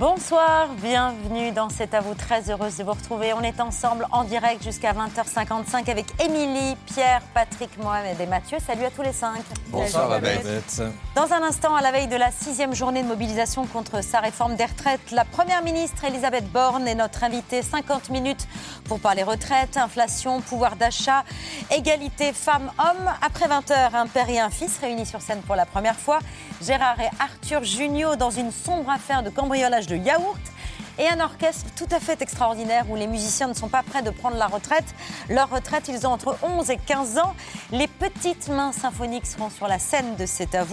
Bonsoir, bienvenue dans C'est à vous, très heureuse de vous retrouver. On est ensemble en direct jusqu'à 20h55 avec Émilie, Pierre, Patrick, Mohamed et Mathieu. Salut à tous les cinq. Bonsoir Babette. Dans un instant, à la veille de la sixième journée de mobilisation contre sa réforme des retraites, la Première ministre Elisabeth Borne est notre invitée 50 minutes pour parler retraite, inflation, pouvoir d'achat, égalité femmes-hommes. Après 20h, un père et un fils réunis sur scène pour la première fois. Gérard et Arthur Junio dans une sombre affaire de cambriolage yaourt et un orchestre tout à fait extraordinaire où les musiciens ne sont pas prêts de prendre la retraite. Leur retraite, ils ont entre 11 et 15 ans. Les petites mains symphoniques seront sur la scène de C'est à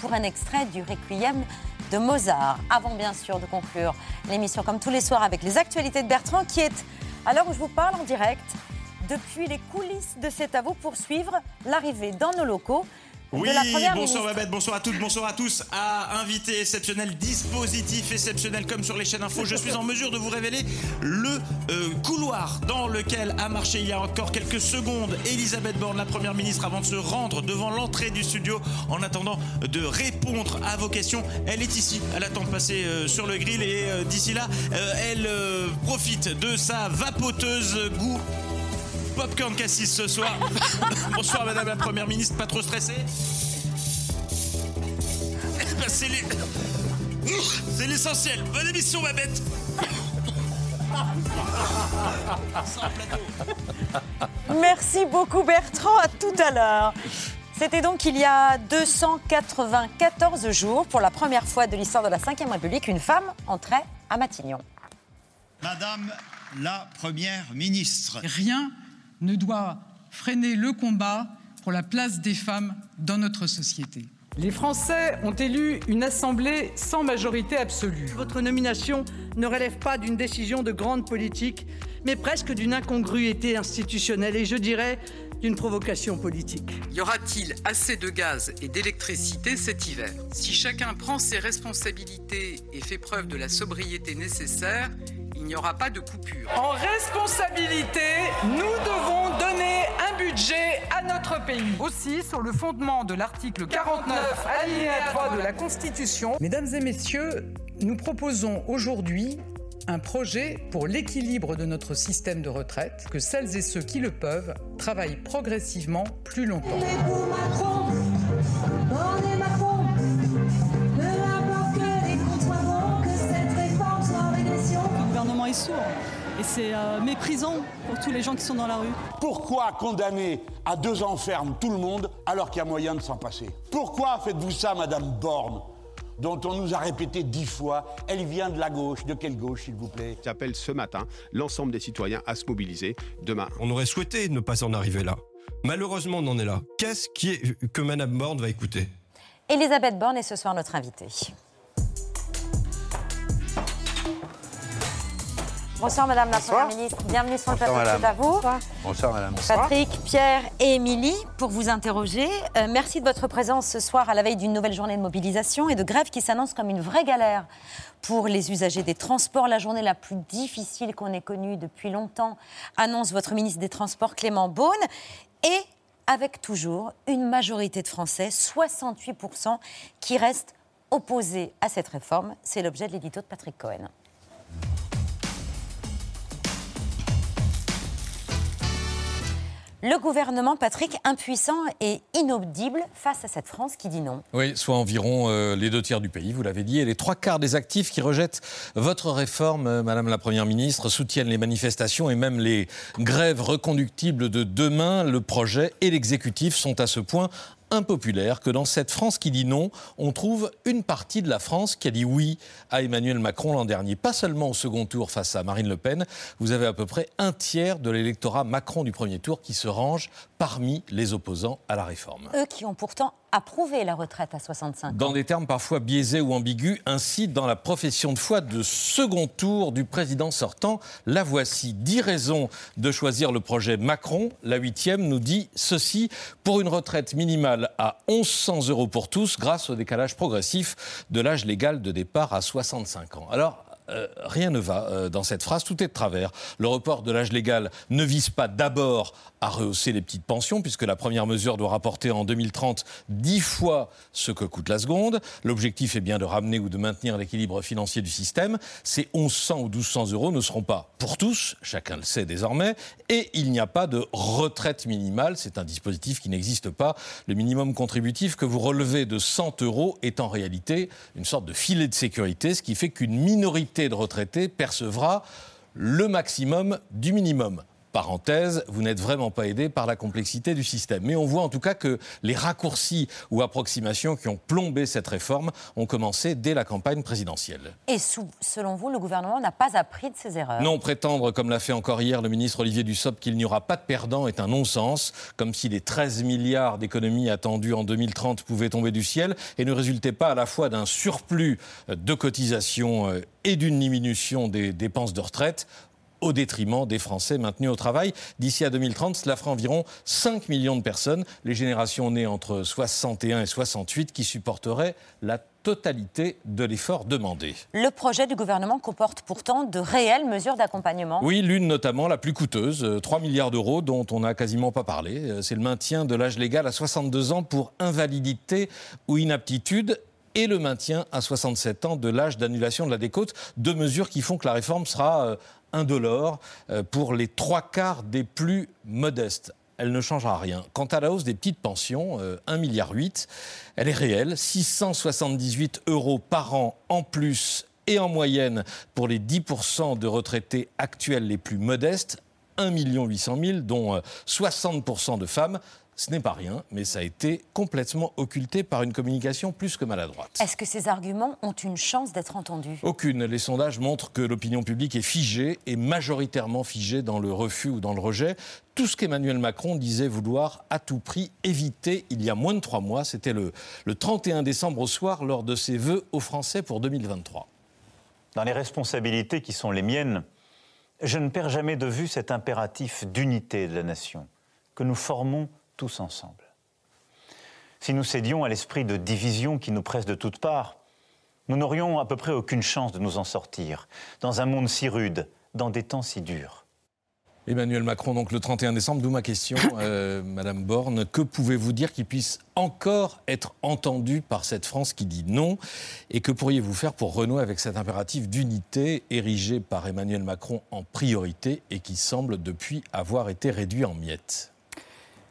pour un extrait du Requiem de Mozart. Avant bien sûr de conclure l'émission comme tous les soirs avec les actualités de Bertrand qui est, à l'heure où je vous parle en direct, depuis les coulisses de C'est à pour suivre l'arrivée dans nos locaux oui, bonsoir Babette, bonsoir à toutes, bonsoir à tous. À invité exceptionnel, dispositif exceptionnel comme sur les chaînes info, je suis en mesure de vous révéler le euh, couloir dans lequel a marché il y a encore quelques secondes Elisabeth Borne, la première ministre, avant de se rendre devant l'entrée du studio en attendant de répondre à vos questions. Elle est ici, elle attend de passer euh, sur le grill et euh, d'ici là, elle profite de sa vapoteuse goût Popcorn Cassis ce soir. Bonsoir Madame la Première Ministre, pas trop stressée eh ben, C'est l'essentiel. Bonne émission ma bête Merci beaucoup Bertrand, à tout à l'heure. C'était donc il y a 294 jours, pour la première fois de l'histoire de la Ve République, une femme entrait à Matignon. Madame la Première ministre. Rien ne doit freiner le combat pour la place des femmes dans notre société. Les Français ont élu une assemblée sans majorité absolue. Votre nomination ne relève pas d'une décision de grande politique, mais presque d'une incongruité institutionnelle et je dirais d'une provocation politique. Y aura-t-il assez de gaz et d'électricité cet hiver? Si chacun prend ses responsabilités et fait preuve de la sobriété nécessaire, il n'y aura pas de coupure. En responsabilité, nous devons donner un budget à notre pays. Aussi, sur le fondement de l'article 49, alinéa 3 de la Constitution, mesdames et messieurs, nous proposons aujourd'hui un projet pour l'équilibre de notre système de retraite, que celles et ceux qui le peuvent travaillent progressivement plus longtemps. Et c'est euh, méprisant pour tous les gens qui sont dans la rue. Pourquoi condamner à deux ans ferme tout le monde alors qu'il y a moyen de s'en passer? Pourquoi faites-vous ça, Madame Borne dont on nous a répété dix fois, elle vient de la gauche. De quelle gauche, s'il vous plaît? J'appelle ce matin l'ensemble des citoyens à se mobiliser demain. On aurait souhaité ne pas en arriver là. Malheureusement, on en est là. Qu'est-ce qui est que Madame Borne va écouter? Elisabeth Borne est ce soir notre invitée. Bonsoir Madame la Première ministre, bienvenue sur le plateau, c'est à vous. Bonsoir Madame. Patrick, Pierre et Émilie pour vous interroger. Euh, merci de votre présence ce soir à la veille d'une nouvelle journée de mobilisation et de grève qui s'annonce comme une vraie galère pour les usagers des transports. La journée la plus difficile qu'on ait connue depuis longtemps, annonce votre ministre des Transports Clément Beaune. Et avec toujours une majorité de Français, 68%, qui restent opposés à cette réforme. C'est l'objet de l'édito de Patrick Cohen. Le gouvernement, Patrick, impuissant et inaudible face à cette France qui dit non. Oui, soit environ euh, les deux tiers du pays, vous l'avez dit, et les trois quarts des actifs qui rejettent votre réforme, euh, Madame la Première ministre, soutiennent les manifestations et même les grèves reconductibles de demain. Le projet et l'exécutif sont à ce point impopulaire que dans cette France qui dit non, on trouve une partie de la France qui a dit oui à Emmanuel Macron l'an dernier. Pas seulement au second tour face à Marine Le Pen, vous avez à peu près un tiers de l'électorat Macron du premier tour qui se range parmi les opposants à la réforme. Eux qui ont pourtant approuvé la retraite à 65 ans. Dans des termes parfois biaisés ou ambigus, ainsi dans la profession de foi de second tour du président sortant, la voici. Dix raisons de choisir le projet Macron. La huitième nous dit ceci pour une retraite minimale à 1100 euros pour tous grâce au décalage progressif de l'âge légal de départ à 65 ans. Alors, euh, rien ne va euh, dans cette phrase, tout est de travers. Le report de l'âge légal ne vise pas d'abord à rehausser les petites pensions, puisque la première mesure doit rapporter en 2030 dix fois ce que coûte la seconde. L'objectif est bien de ramener ou de maintenir l'équilibre financier du système. Ces 1100 ou 1200 euros ne seront pas pour tous, chacun le sait désormais, et il n'y a pas de retraite minimale, c'est un dispositif qui n'existe pas. Le minimum contributif que vous relevez de 100 euros est en réalité une sorte de filet de sécurité, ce qui fait qu'une minorité de retraités percevra le maximum du minimum. Parenthèse, vous n'êtes vraiment pas aidé par la complexité du système. Mais on voit en tout cas que les raccourcis ou approximations qui ont plombé cette réforme ont commencé dès la campagne présidentielle. Et selon vous, le gouvernement n'a pas appris de ses erreurs? Non, prétendre, comme l'a fait encore hier le ministre Olivier Dussopt, qu'il n'y aura pas de perdants est un non-sens, comme si les 13 milliards d'économies attendues en 2030 pouvaient tomber du ciel et ne résultaient pas à la fois d'un surplus de cotisations euh, et d'une diminution des dépenses de retraite au détriment des Français maintenus au travail. D'ici à 2030, cela fera environ 5 millions de personnes, les générations nées entre 61 et 68, qui supporteraient la totalité de l'effort demandé. Le projet du gouvernement comporte pourtant de réelles mesures d'accompagnement. Oui, l'une notamment la plus coûteuse, 3 euh, milliards d'euros dont on n'a quasiment pas parlé. Euh, c'est le maintien de l'âge légal à 62 ans pour invalidité ou inaptitude et le maintien à 67 ans de l'âge d'annulation de la décote. Deux mesures qui font que la réforme sera euh, indolore euh, pour les trois quarts des plus modestes elle ne changera rien. Quant à la hausse des petites pensions, 1,8 euh, milliard, elle est réelle, 678 euros par an en plus et en moyenne pour les 10% de retraités actuels les plus modestes, 1 800 000, dont 60% de femmes. Ce n'est pas rien, mais ça a été complètement occulté par une communication plus que maladroite. Est-ce que ces arguments ont une chance d'être entendus? Aucune. Les sondages montrent que l'opinion publique est figée et majoritairement figée dans le refus ou dans le rejet. Tout ce qu'Emmanuel Macron disait vouloir à tout prix éviter il y a moins de trois mois, c'était le, le 31 décembre au soir lors de ses vœux aux Français pour 2023. Dans les responsabilités qui sont les miennes, je ne perds jamais de vue cet impératif d'unité de la nation que nous formons tous ensemble. Si nous cédions à l'esprit de division qui nous presse de toutes parts, nous n'aurions à peu près aucune chance de nous en sortir, dans un monde si rude, dans des temps si durs. Emmanuel Macron, donc le 31 décembre, d'où ma question, euh, Madame Borne. Que pouvez-vous dire qui puisse encore être entendu par cette France qui dit non Et que pourriez-vous faire pour renouer avec cet impératif d'unité érigé par Emmanuel Macron en priorité et qui semble depuis avoir été réduit en miettes?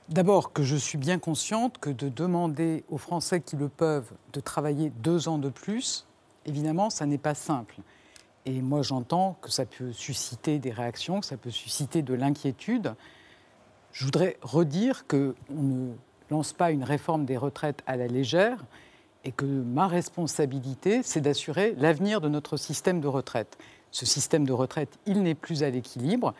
D'abord que je suis bien consciente que de demander aux Français qui le peuvent de travailler deux ans de plus, évidemment, ça n'est pas simple. Et moi, j'entends que ça peut susciter des réactions, que ça peut susciter de l'inquiétude. Je voudrais redire qu'on ne lance pas une réforme des retraites à la légère et que ma responsabilité, c'est d'assurer l'avenir de notre système de retraite. Ce système de retraite, il n'est plus à l'équilibre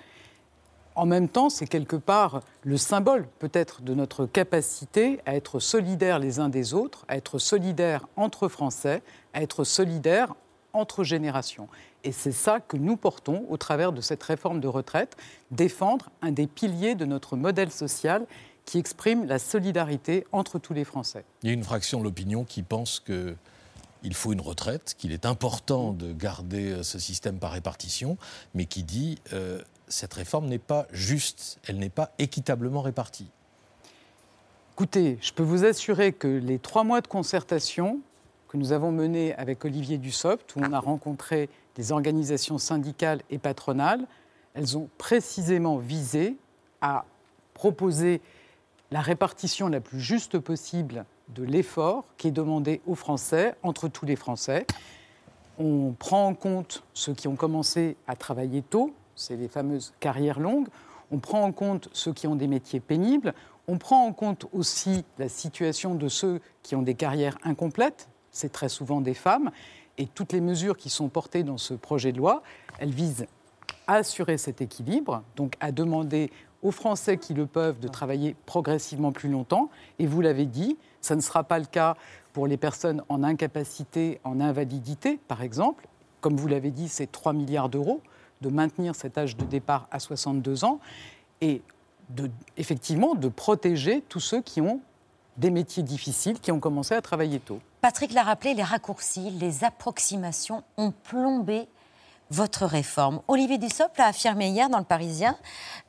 en même temps, c'est quelque part le symbole peut-être de notre capacité à être solidaires les uns des autres, à être solidaires entre Français, à être solidaires entre générations. Et c'est ça que nous portons au travers de cette réforme de retraite, défendre un des piliers de notre modèle social qui exprime la solidarité entre tous les Français. Il y a une fraction de l'opinion qui pense que il faut une retraite, qu'il est important de garder ce système par répartition, mais qui dit euh, cette réforme n'est pas juste, elle n'est pas équitablement répartie. Écoutez, je peux vous assurer que les trois mois de concertation que nous avons menés avec Olivier Dussopt, où on a rencontré des organisations syndicales et patronales, elles ont précisément visé à proposer la répartition la plus juste possible de l'effort qui est demandé aux Français, entre tous les Français. On prend en compte ceux qui ont commencé à travailler tôt, c'est les fameuses carrières longues. On prend en compte ceux qui ont des métiers pénibles. On prend en compte aussi la situation de ceux qui ont des carrières incomplètes, c'est très souvent des femmes, et toutes les mesures qui sont portées dans ce projet de loi, elles visent à assurer cet équilibre, donc à demander aux Français qui le peuvent de travailler progressivement plus longtemps. Et vous l'avez dit, ça ne sera pas le cas pour les personnes en incapacité, en invalidité, par exemple. Comme vous l'avez dit, c'est 3 milliards d'euros de maintenir cet âge de départ à 62 ans et de, effectivement de protéger tous ceux qui ont des métiers difficiles, qui ont commencé à travailler tôt. Patrick l'a rappelé, les raccourcis, les approximations ont plombé votre réforme. Olivier Dussopt l'a affirmé hier dans Le Parisien,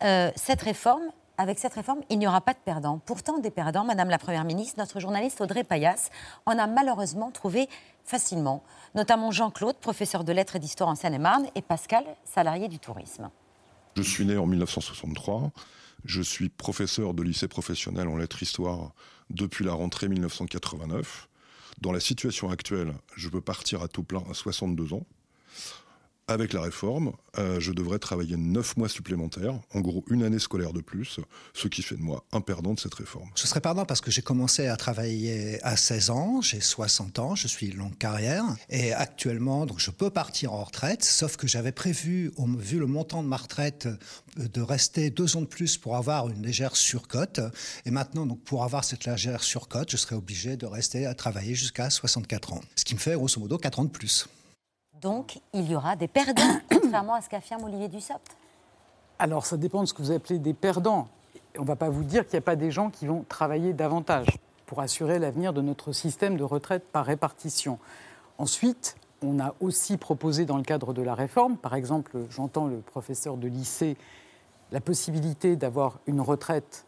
euh, cette réforme, avec cette réforme, il n'y aura pas de perdants. Pourtant, des perdants, Madame la Première ministre, notre journaliste Audrey Payas en a malheureusement trouvé facilement, notamment Jean-Claude, professeur de lettres et d'histoire en Seine-et-Marne, et Pascal, salarié du tourisme. Je suis né en 1963. Je suis professeur de lycée professionnel en lettres histoire depuis la rentrée 1989. Dans la situation actuelle, je peux partir à tout plein à 62 ans avec la réforme, euh, je devrais travailler 9 mois supplémentaires, en gros une année scolaire de plus, ce qui fait de moi un perdant de cette réforme. Je serais perdant parce que j'ai commencé à travailler à 16 ans, j'ai 60 ans, je suis longue carrière, et actuellement, donc je peux partir en retraite, sauf que j'avais prévu, vu le montant de ma retraite, de rester deux ans de plus pour avoir une légère surcote, et maintenant, donc pour avoir cette légère surcote, je serais obligé de rester à travailler jusqu'à 64 ans, ce qui me fait grosso modo 4 ans de plus. Donc, il y aura des perdants, contrairement à ce qu'affirme Olivier Dussopt. Alors, ça dépend de ce que vous appelez des perdants. On ne va pas vous dire qu'il n'y a pas des gens qui vont travailler davantage pour assurer l'avenir de notre système de retraite par répartition. Ensuite, on a aussi proposé dans le cadre de la réforme, par exemple, j'entends le professeur de lycée, la possibilité d'avoir une retraite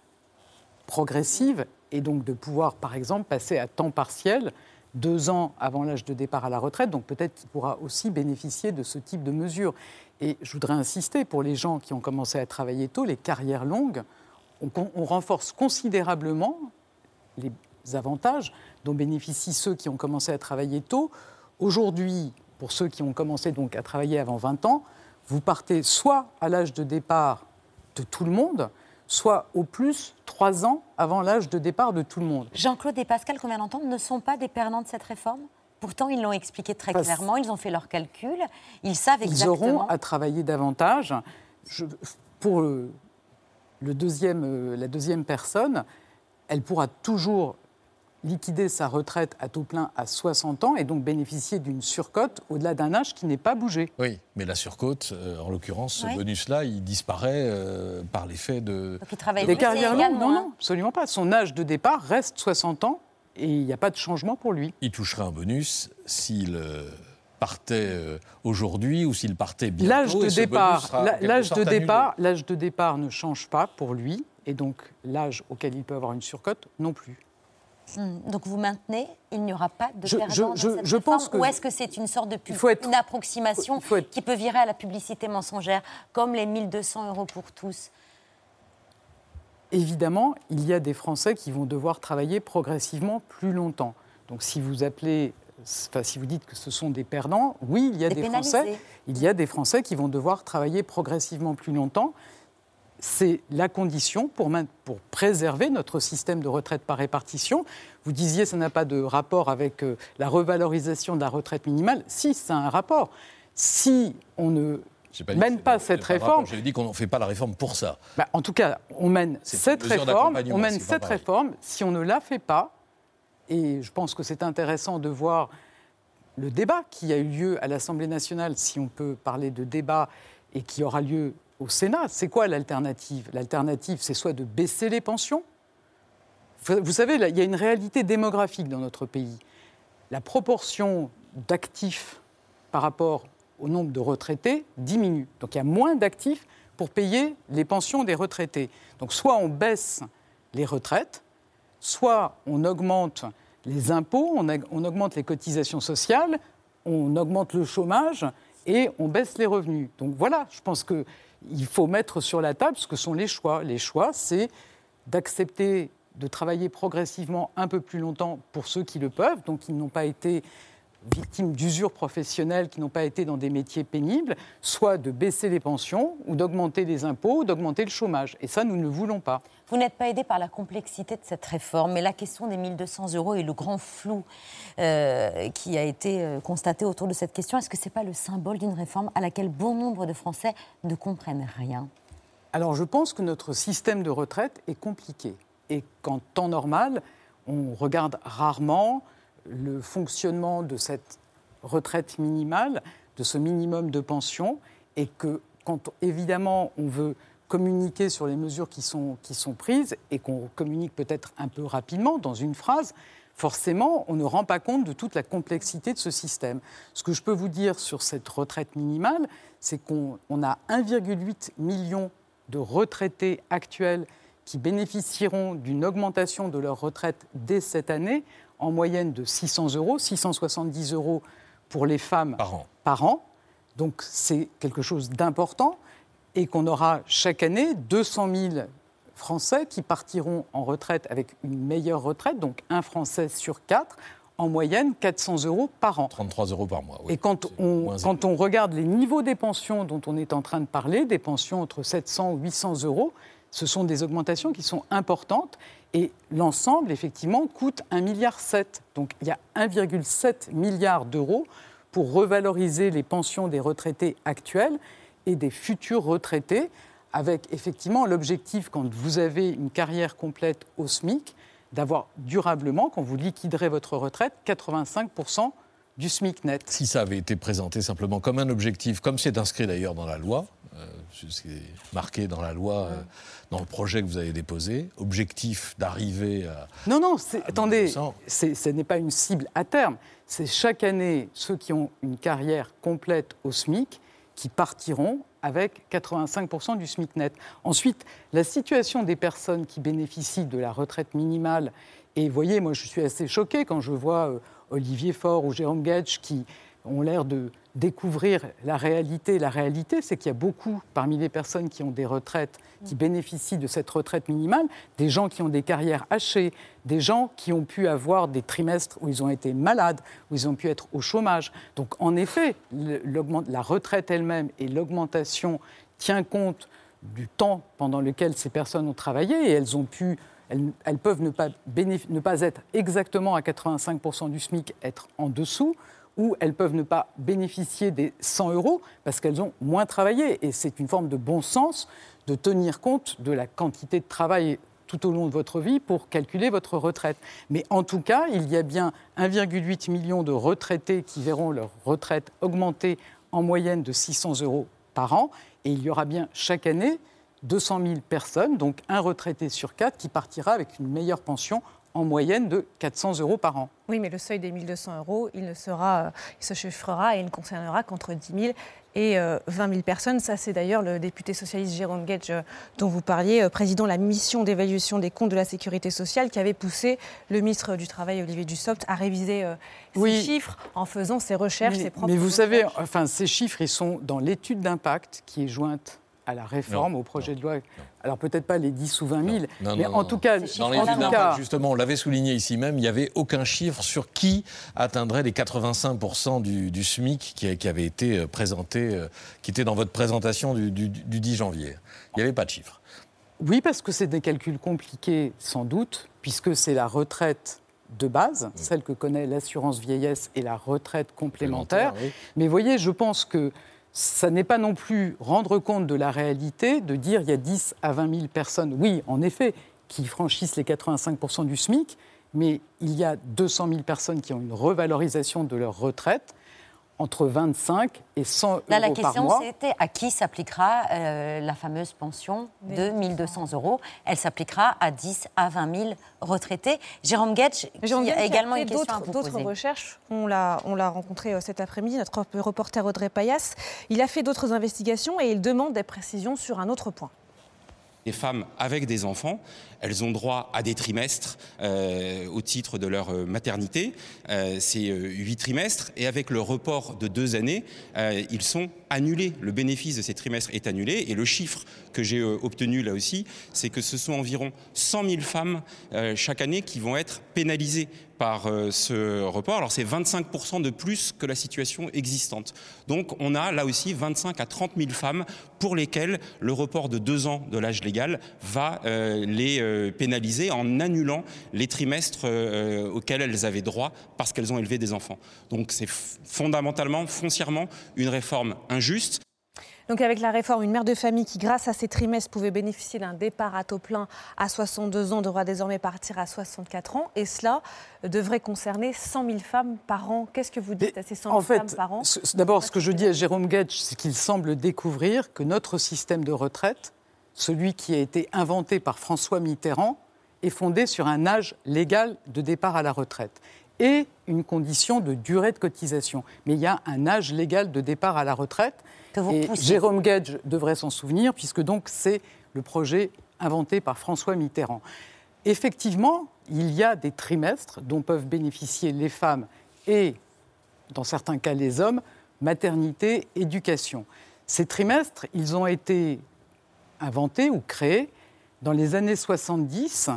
progressive et donc de pouvoir, par exemple, passer à temps partiel deux ans avant l'âge de départ à la retraite, donc peut-être qu'il pourra aussi bénéficier de ce type de mesures. Et je voudrais insister, pour les gens qui ont commencé à travailler tôt, les carrières longues, on, renforce considérablement les avantages dont bénéficient ceux qui ont commencé à travailler tôt. Aujourd'hui, pour ceux qui ont commencé donc à travailler avant 20 ans, vous partez soit à l'âge de départ de tout le monde, soit au plus trois ans avant l'âge de départ de tout le monde. Jean-Claude et Pascal, qu'on vient d'entendre, ne sont pas des perdants de cette réforme? Pourtant, ils l'ont expliqué très clairement, ils ont fait leurs calculs, ils savent exactement. Ils auront à travailler davantage. pour le, deuxième, euh, la deuxième personne, elle pourra toujours liquider sa retraite à taux plein à 60 ans et donc bénéficier d'une surcote au-delà d'un âge qui n'est pas bougé. Oui, mais la surcote, euh, en l'occurrence, ce bonus-là, il disparaît euh, par l'effet de... Donc il travaille Des carrières longues Non, non, absolument pas. Son âge de départ reste 60 ans et il n'y a pas de changement pour lui. Il toucherait un bonus s'il... Euh, partait aujourd'hui ou s'il partait bientôt. L'âge de départ, l'âge de départ, l'âge de départ ne change pas pour lui et donc l'âge auquel il peut avoir une surcote non plus. Hmm. Donc vous maintenez, il n'y aura pas de je, perdant je, dans cette pense Ou est-ce que c'est une sorte de pub, une approximation qui peut virer à la publicité mensongère, comme les 1200 euros pour tous? Évidemment, il y a des Français qui vont devoir travailler progressivement plus longtemps. Donc si vous appelez, enfin, si vous dites que ce sont des perdants, oui, il y a des, Français, il y a des Français qui vont devoir travailler progressivement plus longtemps c'est la condition pour, pour, préserver notre système de retraite par répartition. Vous disiez que ça n'a pas de rapport avec euh, la revalorisation de la retraite minimale. Si, c'est un rapport. Si on ne mène pas cette réforme. J'ai dit qu'on ne fait pas la réforme pour ça. Bah, en tout cas, on mène cette réforme. On mène cette réforme. Si on ne la fait pas, et je pense que c'est intéressant de voir le débat qui a eu lieu à l'Assemblée nationale, si on peut parler de débat, et qui aura lieu au Sénat. C'est quoi l'alternative? L'alternative, c'est soit de baisser les pensions. Vous savez, il y a une réalité démographique dans notre pays. La proportion d'actifs par rapport au nombre de retraités diminue. Donc il y a moins d'actifs pour payer les pensions des retraités. Donc soit on baisse les retraites, soit on augmente les impôts, on, on augmente les cotisations sociales, on augmente le chômage et on baisse les revenus. Donc voilà, je pense que il faut mettre sur la table ce que sont les choix. Les choix, c'est d'accepter de travailler progressivement un peu plus longtemps pour ceux qui le peuvent, donc ils n'ont pas été victimes d'usure professionnelle qui n'ont pas été dans des métiers pénibles, soit de baisser les pensions ou d'augmenter les impôts ou d'augmenter le chômage. Et ça, nous ne le voulons pas. Vous n'êtes pas aidé par la complexité de cette réforme, mais la question des 1200 euros et le grand flou euh, qui a été euh, constaté autour de cette question, est-ce que ce n'est pas le symbole d'une réforme à laquelle bon nombre de Français ne comprennent rien? Alors je pense que notre système de retraite est compliqué et qu'en temps normal, on regarde rarement le fonctionnement de cette retraite minimale, de ce minimum de pension, et que quand évidemment on veut communiquer sur les mesures qui sont, qui sont prises et qu'on communique peut-être un peu rapidement dans une phrase, forcément, on ne rend pas compte de toute la complexité de ce système. Ce que je peux vous dire sur cette retraite minimale, c'est qu'on a 1,8 million de retraités actuels qui bénéficieront d'une augmentation de leur retraite dès cette année, en moyenne de 600 euros, 670 euros pour les femmes par an. Par an. Donc c'est quelque chose d'important et qu'on aura chaque année 200 000 Français qui partiront en retraite avec une meilleure retraite, donc un Français sur quatre, en moyenne 400 euros par an. 33 euros par mois. Oui. Et quand on, quand on regarde les niveaux des pensions dont on est en train de parler, des pensions entre 700 et 800 euros, ce sont des augmentations qui sont importantes et l'ensemble, effectivement, coûte 1,7 milliard. Donc il y a 1,7 milliard d'euros pour revaloriser les pensions des retraités actuels et des futurs retraités, avec effectivement l'objectif, quand vous avez une carrière complète au SMIC, d'avoir durablement, quand vous liquiderez votre retraite, 85% du SMIC net. Si ça avait été présenté simplement comme un objectif, comme c'est inscrit d'ailleurs dans la loi, c'est marqué dans la loi, euh, dans le projet que vous avez déposé, objectif d'arriver à. Non, non, attendez, ce n'est pas une cible à terme. C'est chaque année ceux qui ont une carrière complète au SMIC qui partiront avec 85% du SMIC net. Ensuite, la situation des personnes qui bénéficient de la retraite minimale, et vous voyez, moi je suis assez choquée quand je vois euh, Olivier Faure ou Jérôme Gage qui ont l'air de découvrir la réalité. La réalité, c'est qu'il y a beaucoup parmi les personnes qui ont des retraites, qui bénéficient de cette retraite minimale, des gens qui ont des carrières hachées, des gens qui ont pu avoir des trimestres où ils ont été malades, où ils ont pu être au chômage. Donc en effet, la retraite elle-même et l'augmentation tient compte du temps pendant lequel ces personnes ont travaillé et elles ont pu elles, peuvent ne pas, ne pas être exactement à 85% du SMIC, être en dessous ou elles peuvent ne pas bénéficier des 100 euros parce qu'elles ont moins travaillé. Et c'est une forme de bon sens de tenir compte de la quantité de travail tout au long de votre vie pour calculer votre retraite. Mais en tout cas, il y a bien 1,8 million de retraités qui verront leur retraite augmenter en moyenne de 600 euros par an. Et il y aura bien chaque année 200 000 personnes, donc un retraité sur quatre, qui partira avec une meilleure pension en moyenne de 400 euros par an. Oui, mais le seuil des 1200 euros, il, ne sera, il se chiffrera et il ne concernera qu'entre 10 000 et 20 euh, 000 personnes. Ça, c'est d'ailleurs le député socialiste Jérôme Gage euh, dont vous parliez, euh, président de la mission d'évaluation des comptes de la sécurité sociale, qui avait poussé le ministre du Travail, Olivier Dussopt, à réviser ces chiffres en faisant ses recherches, ses propres Mais vous savez, enfin, ces chiffres, ils sont dans l'étude d'impact qui est jointe à la réforme, au projet de loi. Alors peut-être pas les 10 ou 20 000, mais en tout cas... Dans les cas... justement, on l'avait souligné ici même, il n'y avait aucun chiffre sur qui atteindrait les 85% du, SMIC qui, avait été euh, présenté, euh, qui était dans votre présentation du, 10 janvier. Il n'y avait pas de chiffre. Oui, parce que c'est des calculs compliqués, sans doute, puisque c'est la retraite de base, celle que connaît l'assurance vieillesse et la retraite complémentaire. Mais voyez, je pense que ça n'est pas non plus rendre compte de la réalité de dire il y a 10 à 20 000 personnes, oui, en effet, qui franchissent les 85% du SMIC, mais il y a 200 000 personnes qui ont une revalorisation de leur retraite entre 25 et 100 euros par mois. La question, c'était à qui s'appliquera euh, la fameuse pension de 1200 euros Elle s'appliquera à 10 à 20 000 retraités. Jérôme Getch, qui a également une question à vous D'autres recherches, on l'a rencontré euh, cet après-midi, notre reporter Audrey Payas. Il a fait d'autres investigations et il demande des précisions sur un autre point. Les femmes avec des enfants, elles ont droit à des trimestres euh, au titre de leur euh, maternité. Euh, c'est huit trimestres. Et avec le report de deux années, ils sont annulés. Le bénéfice de ces trimestres est annulé. Et le chiffre que j'ai obtenu là aussi, c'est que ce sont environ 100 000 femmes chaque année qui vont être pénalisées par ce report. Alors c'est 25% de plus que la situation existante. Donc on a là aussi 25 à 30 000 femmes pour lesquelles le report de deux ans de l'âge légal va les pénaliser en annulant les trimestres euh, auxquels elles avaient droit parce qu'elles ont élevé des enfants. Donc c'est fondamentalement, foncièrement, une réforme injuste. Donc avec la réforme, une mère de famille qui, grâce à ses trimestres, pouvait bénéficier d'un départ à taux plein à 62 ans devra désormais partir à 64 ans. Et cela devrait concerner 100 000 femmes par an. Qu'est-ce que vous dites à ces 100 000 en fait, femmes par an? D'abord, ce que je dis à Jérôme Gage, c'est qu'il semble découvrir que notre système de retraite, celui qui a été inventé par François Mitterrand, est fondé sur un âge légal de départ à la retraite et une condition de durée de cotisation. Mais il y a un âge légal de départ à la retraite. Et Jérôme Gage devrait s'en souvenir, puisque donc c'est le projet inventé par François Mitterrand. Effectivement, il y a des trimestres dont peuvent bénéficier les femmes et, dans certains cas, les hommes, maternité, éducation. Ces trimestres, ils ont été inventés ou créés dans les années 70,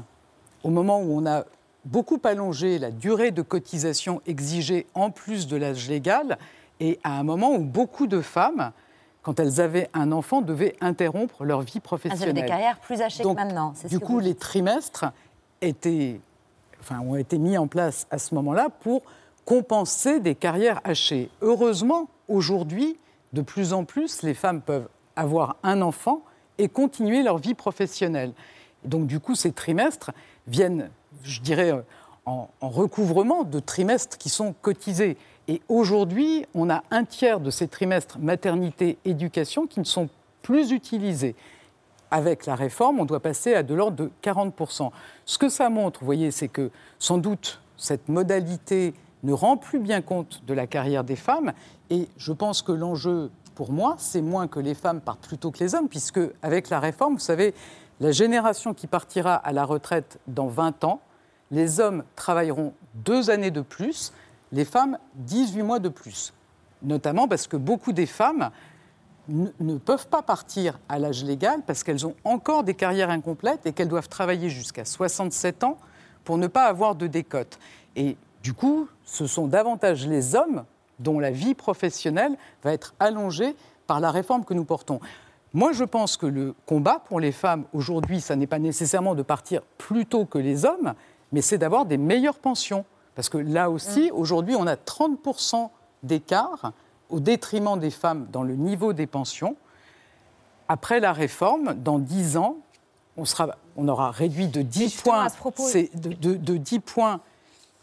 au moment où on a beaucoup allongé la durée de cotisation exigée en plus de l'âge légal, et à un moment où beaucoup de femmes quand elles avaient un enfant, devaient interrompre leur vie professionnelle. Ah, des carrières plus hachées Donc, que maintenant. Du coup, les trimestres étaient, enfin, ont été mis en place à ce moment-là pour compenser des carrières hachées. Heureusement, aujourd'hui, de plus en plus, les femmes peuvent avoir un enfant et continuer leur vie professionnelle. donc, du coup, ces trimestres viennent, je dirais, en, en recouvrement de trimestres qui sont cotisés. Et aujourd'hui, on a un tiers de ces trimestres maternité-éducation qui ne sont plus utilisés. Avec la réforme, on doit passer à de l'ordre de 40%. Ce que ça montre, vous voyez, c'est que sans doute cette modalité ne rend plus bien compte de la carrière des femmes. Et je pense que l'enjeu, pour moi, c'est moins que les femmes partent plutôt que les hommes, puisque avec la réforme, vous savez, la génération qui partira à la retraite dans 20 ans, les hommes travailleront deux années de plus, les femmes 18 mois de plus. Notamment parce que beaucoup des femmes ne peuvent pas partir à l'âge légal parce qu'elles ont encore des carrières incomplètes et qu'elles doivent travailler jusqu'à 67 ans pour ne pas avoir de décote. Et du coup, ce sont davantage les hommes dont la vie professionnelle va être allongée par la réforme que nous portons. Moi, je pense que le combat pour les femmes aujourd'hui, ça n'est pas nécessairement de partir plus tôt que les hommes, mais c'est d'avoir des meilleures pensions. Parce que là aussi, mm. aujourd'hui, on a 30% d'écart au détriment des femmes dans le niveau des pensions. Après la réforme, dans 10 ans, on, sera, on aura réduit de 10 points, de, de, 10 points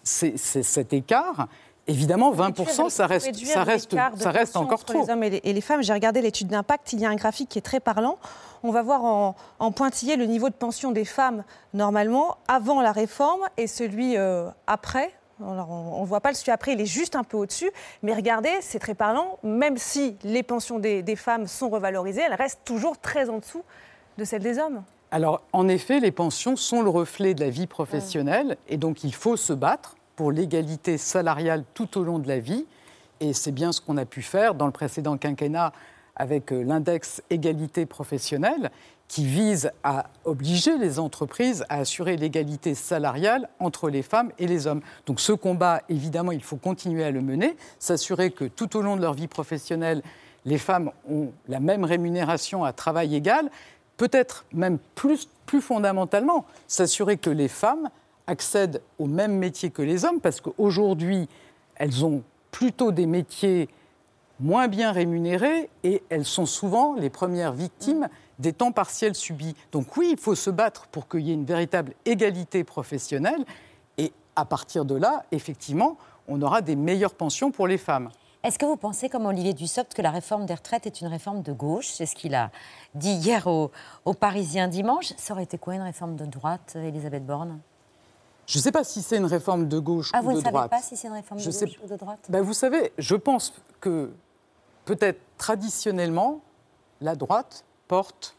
cet écart. Évidemment, 20%, ça reste, ça reste, ça reste encore trop. Les hommes et les, femmes, j'ai regardé l'étude d'impact, il y a un graphique qui est très parlant. On va voir en, en, pointillé le niveau de pension des femmes, normalement, avant la réforme et celui euh, après, on ne voit pas le suivi après, il est juste un peu au-dessus. Mais regardez, c'est très parlant, même si les pensions des, femmes sont revalorisées, elles restent toujours très en dessous de celles des hommes. Alors, en effet, les pensions sont le reflet de la vie professionnelle, et donc il faut se battre pour l'égalité salariale tout au long de la vie. Et c'est bien ce qu'on a pu faire dans le précédent quinquennat avec euh, l'index égalité professionnelle qui vise à obliger les entreprises à assurer l'égalité salariale entre les femmes et les hommes. Donc ce combat, évidemment, il faut continuer à le mener, s'assurer que tout au long de leur vie professionnelle, les femmes ont la même rémunération à travail égal, peut-être même plus, plus fondamentalement, s'assurer que les femmes accèdent au même métier que les hommes, parce qu'aujourd'hui, elles ont plutôt des métiers moins bien rémunérés et elles sont souvent les premières victimes des temps partiels subis. Donc oui, il faut se battre pour qu'il y ait une véritable égalité professionnelle et à partir de là, effectivement, on aura des meilleures pensions pour les femmes. Est-ce que vous pensez, comme Olivier Dussopt, que la réforme des retraites est une réforme de gauche? C'est ce qu'il a dit hier aux, Parisiens dimanche. Ça aurait été quoi une réforme de droite, Elisabeth Borne? Je ne sais pas si c'est une réforme de gauche ah, ou de droite. Vous ne savez pas si c'est une réforme de gauche ou de droite ben, Vous savez, je pense que peut-être traditionnellement, la droite porte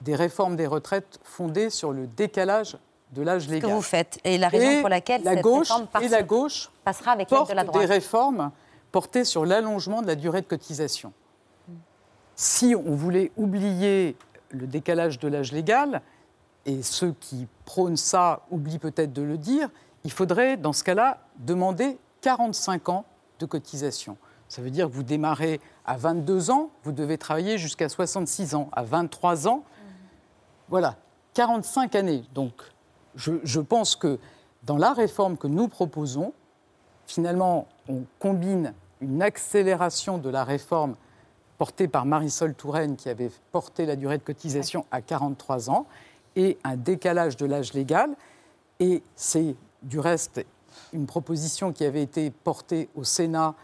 des réformes des retraites fondées sur le décalage de l'âge légal. Ce que vous faites et la raison pour laquelle la cette gauche réforme et la gauche passera avec portent de la droite. des réformes portées sur l'allongement de la durée de cotisation. Si on voulait oublier le décalage de l'âge légal, et ceux qui prônent ça oublient peut-être de le dire, il faudrait, dans ce cas-là, demander 45 ans de cotisation. Ça veut dire que vous démarrez à 22 ans, vous devez travailler jusqu'à 66 ans. À 23 ans, voilà, 45 années. Donc, je, pense que dans la réforme que nous proposons, finalement, on combine une accélération de la réforme portée par Marisol Touraine, qui avait porté la durée de cotisation à 43 ans, et un décalage de l'âge légal. Et c'est du reste une proposition qui avait été portée au Sénat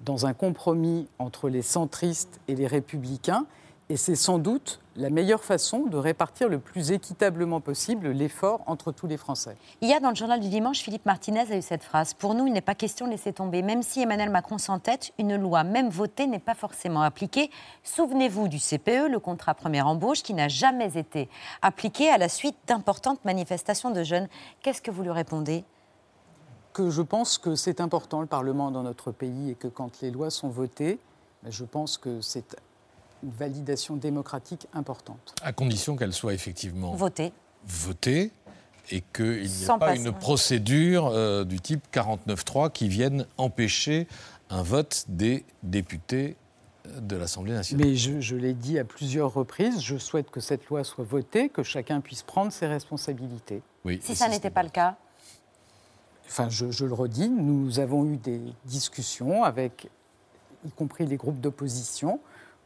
dans un compromis entre les centristes et les républicains. Et c'est sans doute la meilleure façon de répartir le plus équitablement possible l'effort entre tous les Français. Hier, dans le journal du dimanche, Philippe Martinez a eu cette phrase. Pour nous, il n'est pas question de laisser tomber. Même si Emmanuel Macron s'entête, une loi, même votée, n'est pas forcément appliquée. Souvenez-vous du CPE, le contrat première embauche, qui n'a jamais été appliqué à la suite d'importantes manifestations de jeunes. Qu'est-ce que vous lui répondez? Que je pense que c'est important le Parlement dans notre pays et que quand les lois sont votées, ben, je pense que c'est une validation démocratique importante. À condition qu'elle soit effectivement votée. Votée et qu'il n'y ait pas une procédure euh, du type 49.3 qui vienne empêcher un vote des députés de l'Assemblée nationale. Mais je, je l'ai dit à plusieurs reprises, je souhaite que cette loi soit votée, que chacun puisse prendre ses responsabilités. Oui, Si ça n'était pas le cas Enfin, je, je, le redis, nous avons eu des discussions avec, y compris les groupes d'opposition,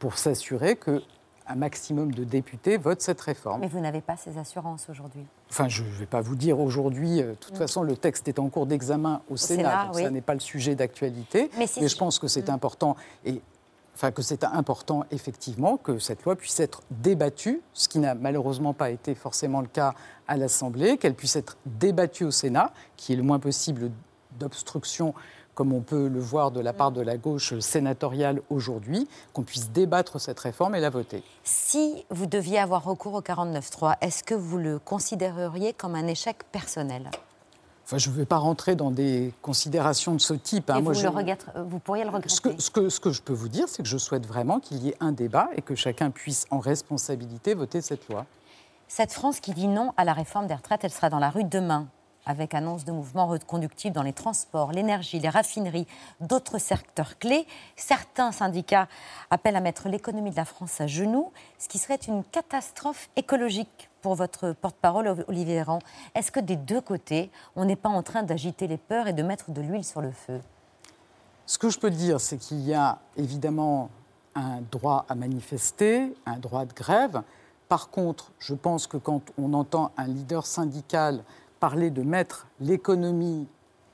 pour s'assurer que un maximum de députés votent cette réforme. Mais vous n'avez pas ces assurances aujourd'hui Enfin, je ne vais pas vous dire aujourd'hui, euh, de toute façon, le texte est en cours d'examen au, au, Sénat, Sénat donc oui. ça n'est pas le sujet d'actualité. Mais, si mais, je pense que c'est mm. important, et, enfin, que c'est important, effectivement, que cette loi puisse être débattue, ce qui n'a malheureusement pas été forcément le cas à l'Assemblée, qu'elle puisse être débattue au Sénat, qui est le moins possible d'obstruction comme on peut le voir de la part de la gauche sénatoriale aujourd'hui, qu'on puisse débattre cette réforme et la voter. Si vous deviez avoir recours au 49.3, est-ce que vous le considéreriez comme un échec personnel? Enfin, je ne vais pas rentrer dans des considérations de ce type. Hein. Moi, vous, je... regrette, vous, pourriez le regretter? ce que, ce, que, ce que je peux vous dire, c'est que je souhaite vraiment qu'il y ait un débat et que chacun puisse en responsabilité voter cette loi. Cette France qui dit non à la réforme des retraites, elle sera dans la rue demain avec annonce de mouvements reconductibles dans les transports, l'énergie, les raffineries, d'autres secteurs clés. Certains syndicats appellent à mettre l'économie de la France à genoux, ce qui serait une catastrophe écologique pour votre porte-parole, Olivier Véran. Est-ce que des deux côtés, on n'est pas en train d'agiter les peurs et de mettre de l'huile sur le feu? Ce que je peux dire, c'est qu'il y a évidemment un droit à manifester, un droit de grève. Par contre, je pense que quand on entend un leader syndical parler de mettre l'économie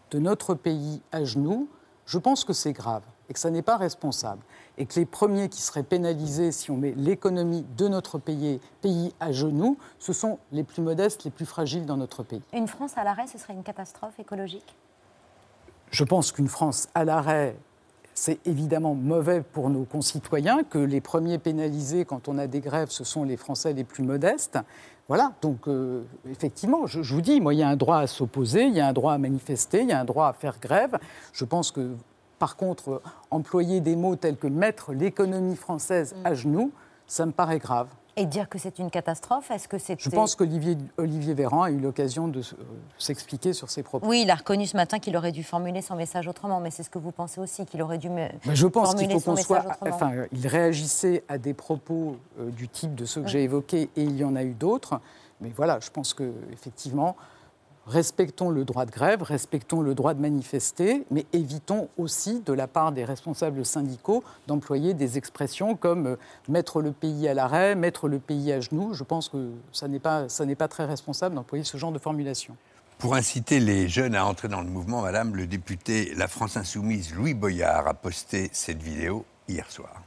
de notre pays à genoux, je pense que c'est grave et que ça n'est pas responsable. Et que les premiers qui seraient pénalisés si on met l'économie de notre pays, pays à genoux, ce sont les plus modestes, les plus fragiles dans notre pays. Une France à l'arrêt, ce serait une catastrophe écologique? Je pense qu'une France à l'arrêt, c'est évidemment mauvais pour nos concitoyens, que les premiers pénalisés quand on a des grèves, ce sont les Français les plus modestes. Voilà, donc euh, effectivement, je, je, vous dis, moi, il y a un droit à s'opposer, il y a un droit à manifester, il y a un droit à faire grève. Je pense que, par contre, employer des mots tels que mettre l'économie française à genoux, ça me paraît grave. Et dire que c'est une catastrophe, est-ce que c'est... Je pense qu'Olivier Olivier Véran a eu l'occasion de euh, s'expliquer sur ses propos. Oui, il a reconnu ce matin qu'il aurait dû formuler son message autrement, mais c'est ce que vous pensez aussi, qu'il aurait dû me ben Je pense qu'il faut qu'on soit... Enfin, il réagissait à des propos euh, du type de ceux que oui. j'ai évoqués, et il y en a eu d'autres. Mais voilà, je pense qu'effectivement, respectons le droit de grève, respectons le droit de manifester, mais évitons aussi, de la part des responsables syndicaux, d'employer des expressions comme euh, mettre le pays à l'arrêt, mettre le pays à genoux. Je pense que ça n'est pas, très responsable d'employer ce genre de formulation. Pour inciter les jeunes à entrer dans le mouvement, Madame, le député La France Insoumise Louis Boyard a posté cette vidéo hier soir.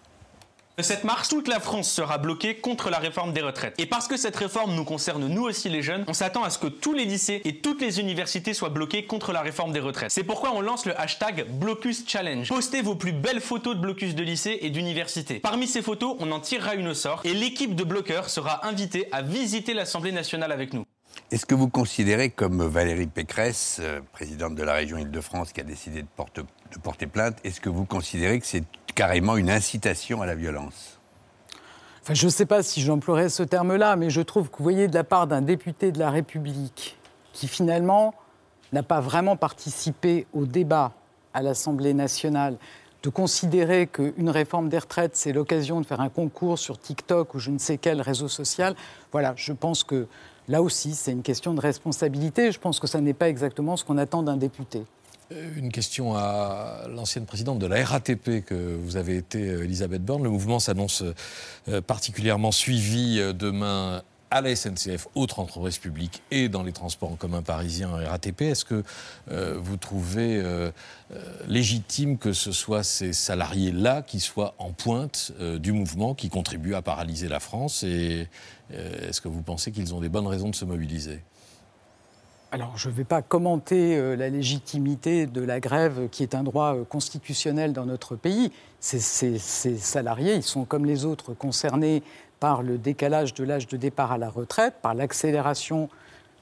De cette marche, toute la France sera bloquée contre la réforme des retraites. Et parce que cette réforme nous concerne nous aussi les jeunes, on s'attend à ce que tous les lycées et toutes les universités soient bloqués contre la réforme des retraites. C'est pourquoi on lance le hashtag Blocus Challenge. Postez vos plus belles photos de blocus de lycée et d'université. Parmi ces photos, on en tirera une au sort et l'équipe de bloqueurs sera invitée à visiter l'Assemblée nationale avec nous. Est-ce que vous considérez, comme Valérie Pécresse, euh, présidente de la région Île-de-France, qui a décidé de, de porter plainte, est-ce que vous considérez que c'est carrément une incitation à la violence enfin, Je ne sais pas si j'emploierais ce terme-là, mais je trouve que vous voyez de la part d'un député de la République qui finalement n'a pas vraiment participé au débat à l'Assemblée nationale, de considérer qu'une réforme des retraites, c'est l'occasion de faire un concours sur TikTok ou je ne sais quel réseau social, voilà, je pense que là aussi, c'est une question de responsabilité. Je pense que ça n'est pas exactement ce qu'on attend d'un député. Euh, une question à l'ancienne présidente de la RATP que vous avez été, euh, Elisabeth Borne. Le mouvement s'annonce euh, particulièrement suivi demain à la SNCF, autre entreprise publique, et dans les transports en commun parisiens RATP. Est-ce que vous trouvez légitime que ce soit ces salariés-là qui soient en pointe du mouvement, qui contribuent à paralyser la France Et est-ce que vous pensez qu'ils ont des bonnes raisons de se mobiliser? Alors, je ne vais pas commenter euh, la légitimité de la grève, qui est un droit euh, constitutionnel dans notre pays. Ces, salariés, ils sont comme les autres concernés par le décalage de l'âge de départ à la retraite, par l'accélération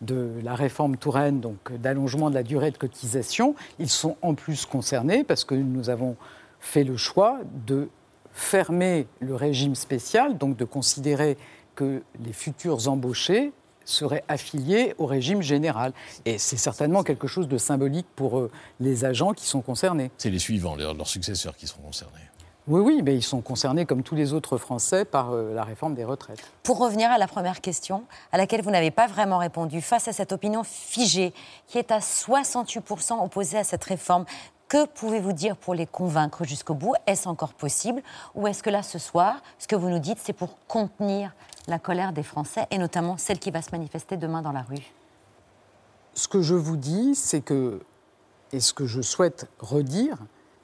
de la réforme Touraine, donc d'allongement de la durée de cotisation. Ils sont en plus concernés parce que nous avons fait le choix de fermer le régime spécial, donc de considérer que les futurs embauchés seraient affiliés au régime général. Et c'est certainement quelque chose de symbolique pour euh, les agents qui sont concernés. C'est les suivants, leurs successeurs qui seront concernés. Oui, oui, mais ils sont concernés comme tous les autres Français par euh, la réforme des retraites. Pour revenir à la première question, à laquelle vous n'avez pas vraiment répondu, face à cette opinion figée qui est à 68% opposée à cette réforme, que pouvez-vous dire pour les convaincre jusqu'au bout? Est-ce encore possible? Ou est-ce que là, ce soir, ce que vous nous dites, c'est pour contenir la colère des Français, et notamment celle qui va se manifester demain dans la rue? Ce que je vous dis, c'est que, et ce que je souhaite redire,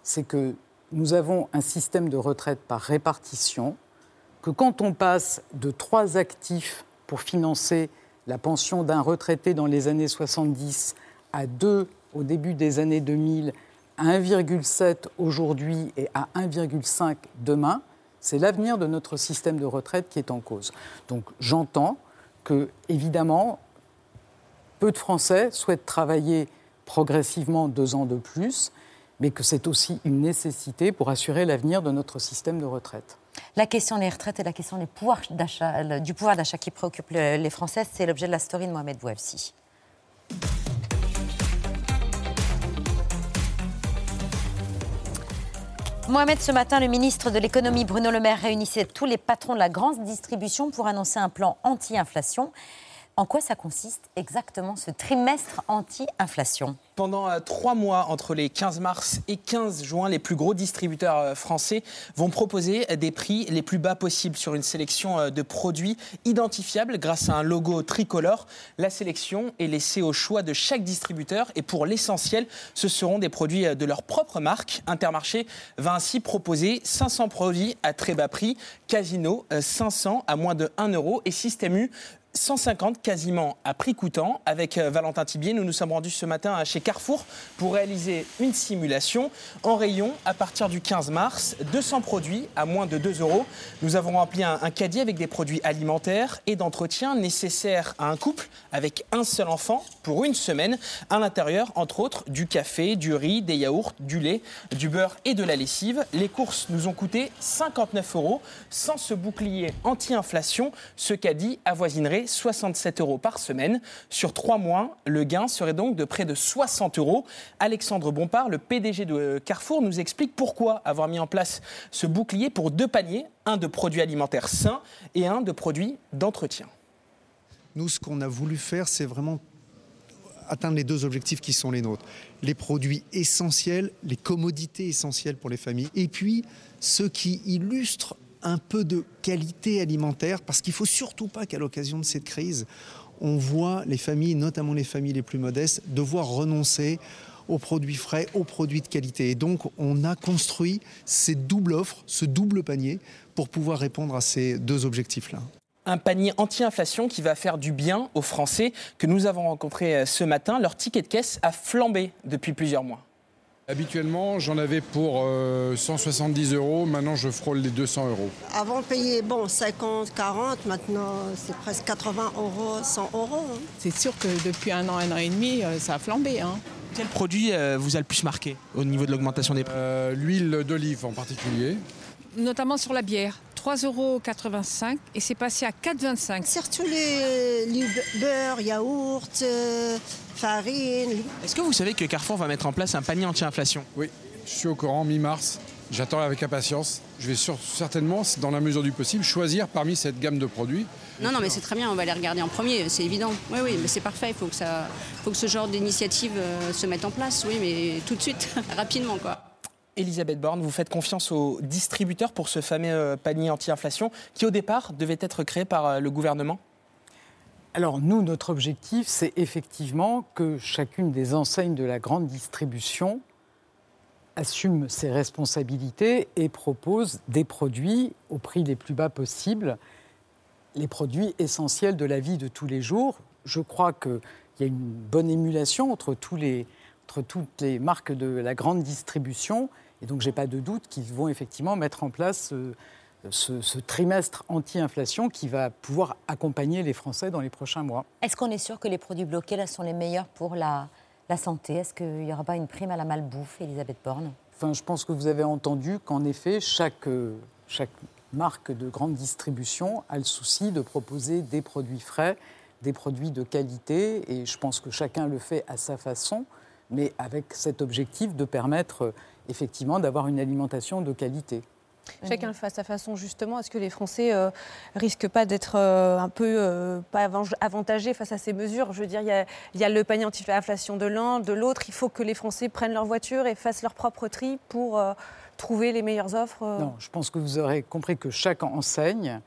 c'est que nous avons un système de retraite par répartition, que quand on passe de trois actifs pour financer la pension d'un retraité dans les années 70 à deux au début des années 2000, à 1,7 aujourd'hui et à 1,5 demain, c'est l'avenir de notre système de retraite qui est en cause. Donc j'entends que, évidemment, peu de Français souhaitent travailler progressivement deux ans de plus, mais que c'est aussi une nécessité pour assurer l'avenir de notre système de retraite. La question des retraites et la question pouvoirs du pouvoir d'achat qui préoccupe les Français, c'est l'objet de la story de Mohamed Bouafsi. Mohamed, ce matin, le ministre de l'économie Bruno Le Maire réunissait tous les patrons de la grande distribution pour annoncer un plan anti-inflation. En quoi ça consiste exactement ce trimestre anti-inflation? Pendant euh, trois mois, entre les 15 mars et 15 juin, les plus gros distributeurs euh, français vont proposer des prix les plus bas possibles sur une sélection euh, de produits identifiables grâce à un logo tricolore. La sélection est laissée au choix de chaque distributeur et pour l'essentiel, ce seront des produits de leur propre marque. Intermarché va ainsi proposer 500 produits à très bas prix, Casino 500 à moins de 1 euro et Système U 150 quasiment à prix coûtant. Avec euh, Valentin Tibier, nous nous sommes rendus ce matin chez Carrefour pour réaliser une simulation en rayon à partir du 15 mars. 200 produits à moins de 2 euros. Nous avons rempli un, caddie avec des produits alimentaires et d'entretien nécessaires à un couple avec un seul enfant pour une semaine. À l'intérieur, entre autres, du café, du riz, des yaourts, du lait, du beurre et de la lessive. Les courses nous ont coûté 59 euros. Sans ce bouclier anti-inflation, ce caddie avoisinerait 67 euros par semaine. Sur trois mois, le gain serait donc de près de 60 euros. Alexandre Bompard, le PDG de Carrefour, nous explique pourquoi avoir mis en place ce bouclier pour deux paniers, un de produits alimentaires sains et un de produits d'entretien. Nous, ce qu'on a voulu faire, c'est vraiment atteindre les deux objectifs qui sont les nôtres. Les produits essentiels, les commodités essentielles pour les familles, et puis ceux qui illustrent un peu de qualité alimentaire, parce qu'il ne faut surtout pas qu'à l'occasion de cette crise, on voit les familles, notamment les familles les plus modestes, devoir renoncer aux produits frais, aux produits de qualité. Et donc, on a construit cette double offre, ce double panier, pour pouvoir répondre à ces deux objectifs-là un panier anti-inflation qui va faire du bien aux Français que nous avons rencontrés euh, ce matin. Leur ticket de caisse a flambé depuis plusieurs mois. Habituellement, j'en avais pour 170 euh, euros. Maintenant, je frôle les 200 euros. Avant, payer bon, 50, 40. Maintenant, c'est presque 80 euros, 100 euros. Hein. C'est sûr que depuis un an, un an et demi, euh, ça a flambé. Hein. Quel produit euh, vous a le plus marqué au niveau de l'augmentation des prix? L'huile d'olive en particulier. Notamment sur la bière. 3,85 euros et c'est passé à 4,25 Surtout les, les be- beurre, yaourt, euh, farine. Est-ce que vous savez que Carrefour va mettre en place un panier anti-inflation? Oui, je suis au courant, mi-mars. J'attends avec impatience. Je vais sur- certainement, dans la mesure du possible, choisir parmi cette gamme de produits. Non, non, mais c'est très bien, on va les regarder en premier, c'est évident. Oui, oui, mais c'est parfait, il faut que, ça, faut que ce genre d'initiative euh, se mette en place, oui, mais tout de suite, rapidement, quoi. Elisabeth Borne, vous faites confiance aux distributeurs pour ce fameux euh, panier anti-inflation qui, au départ, devait être créé par euh, le gouvernement? Alors nous, notre objectif, c'est effectivement que chacune des enseignes de la grande distribution assume ses responsabilités et propose des produits au prix les plus bas possibles, les produits essentiels de la vie de tous les jours. Je crois qu'il y a une bonne émulation entre, entre toutes les marques de la grande distribution et donc je n'ai pas de doute qu'ils vont effectivement mettre en place euh, ce, ce trimestre anti-inflation qui va pouvoir accompagner les Français dans les prochains mois. Est-ce qu'on est sûr que les produits bloqués là sont les meilleurs pour la, la santé? Est-ce qu'il n'y aura pas une prime à la malbouffe, Elisabeth Borne? Enfin, je pense que vous avez entendu qu'en effet, chaque, euh, chaque marque de grande distribution a le souci de proposer des produits frais, des produits de qualité, et je pense que chacun le fait à sa façon, mais avec cet objectif de permettre euh, effectivement d'avoir une alimentation de qualité. Chacun le fait à sa façon, justement. Est-ce que les Français euh, risquent pas d'être euh, un peu euh, pas avan- avantagés face à ces mesures? Je veux dire, il y y a le panier anti-inflation de l'un, de l'autre. Il faut que les Français prennent leur voiture et fassent leur propre tri pour euh, trouver les meilleures offres. Non, je pense que vous aurez compris que chaque enseigne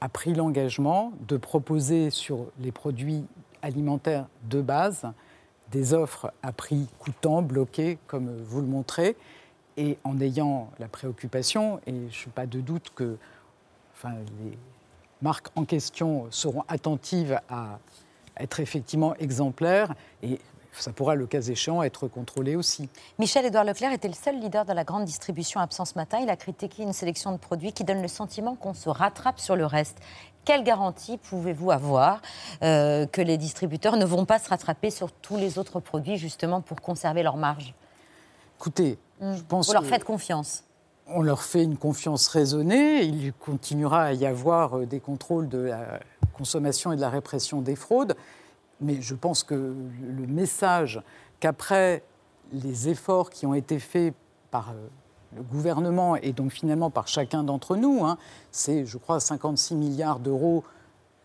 a pris l'engagement de proposer sur les produits alimentaires de base des offres à prix coûtant, bloqués, comme vous le montrez, et en ayant la préoccupation, et je n'ai pas de doute que enfin, les marques en question seront attentives à être effectivement exemplaires, et ça pourra, le cas échéant, être contrôlé aussi. Michel-Édouard Leclerc était le seul leader de la grande distribution absent ce matin. Il a critiqué une sélection de produits qui donne le sentiment qu'on se rattrape sur le reste. Quelle garantie pouvez-vous avoir euh, que les distributeurs ne vont pas se rattraper sur tous les autres produits justement pour conserver leur marge? Écoutez, je pense Vous leur faites confiance On leur fait une confiance raisonnée. Il continuera à y avoir euh, des contrôles de la consommation et de la répression des fraudes. Mais je pense que le message qu'après les efforts qui ont été faits par euh, le gouvernement et donc finalement par chacun d'entre nous, hein, c'est, je crois, 56 milliards d'euros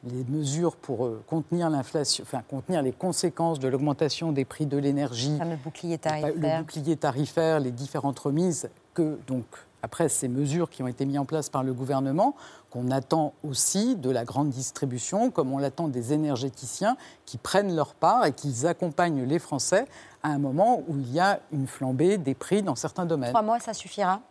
les mesures pour euh, contenir l'inflation, enfin contenir les conséquences de l'augmentation des prix de l'énergie, le bouclier le tarifaire. bouclier tarifaire, les différentes remises, que donc après ces mesures qui ont été mises en place par le gouvernement, qu'on attend aussi de la grande distribution, comme on l'attend des énergéticiens, qui prennent leur part et qu'ils accompagnent les Français à un moment où il y a une flambée des prix dans certains domaines. Trois mois, ça suffira?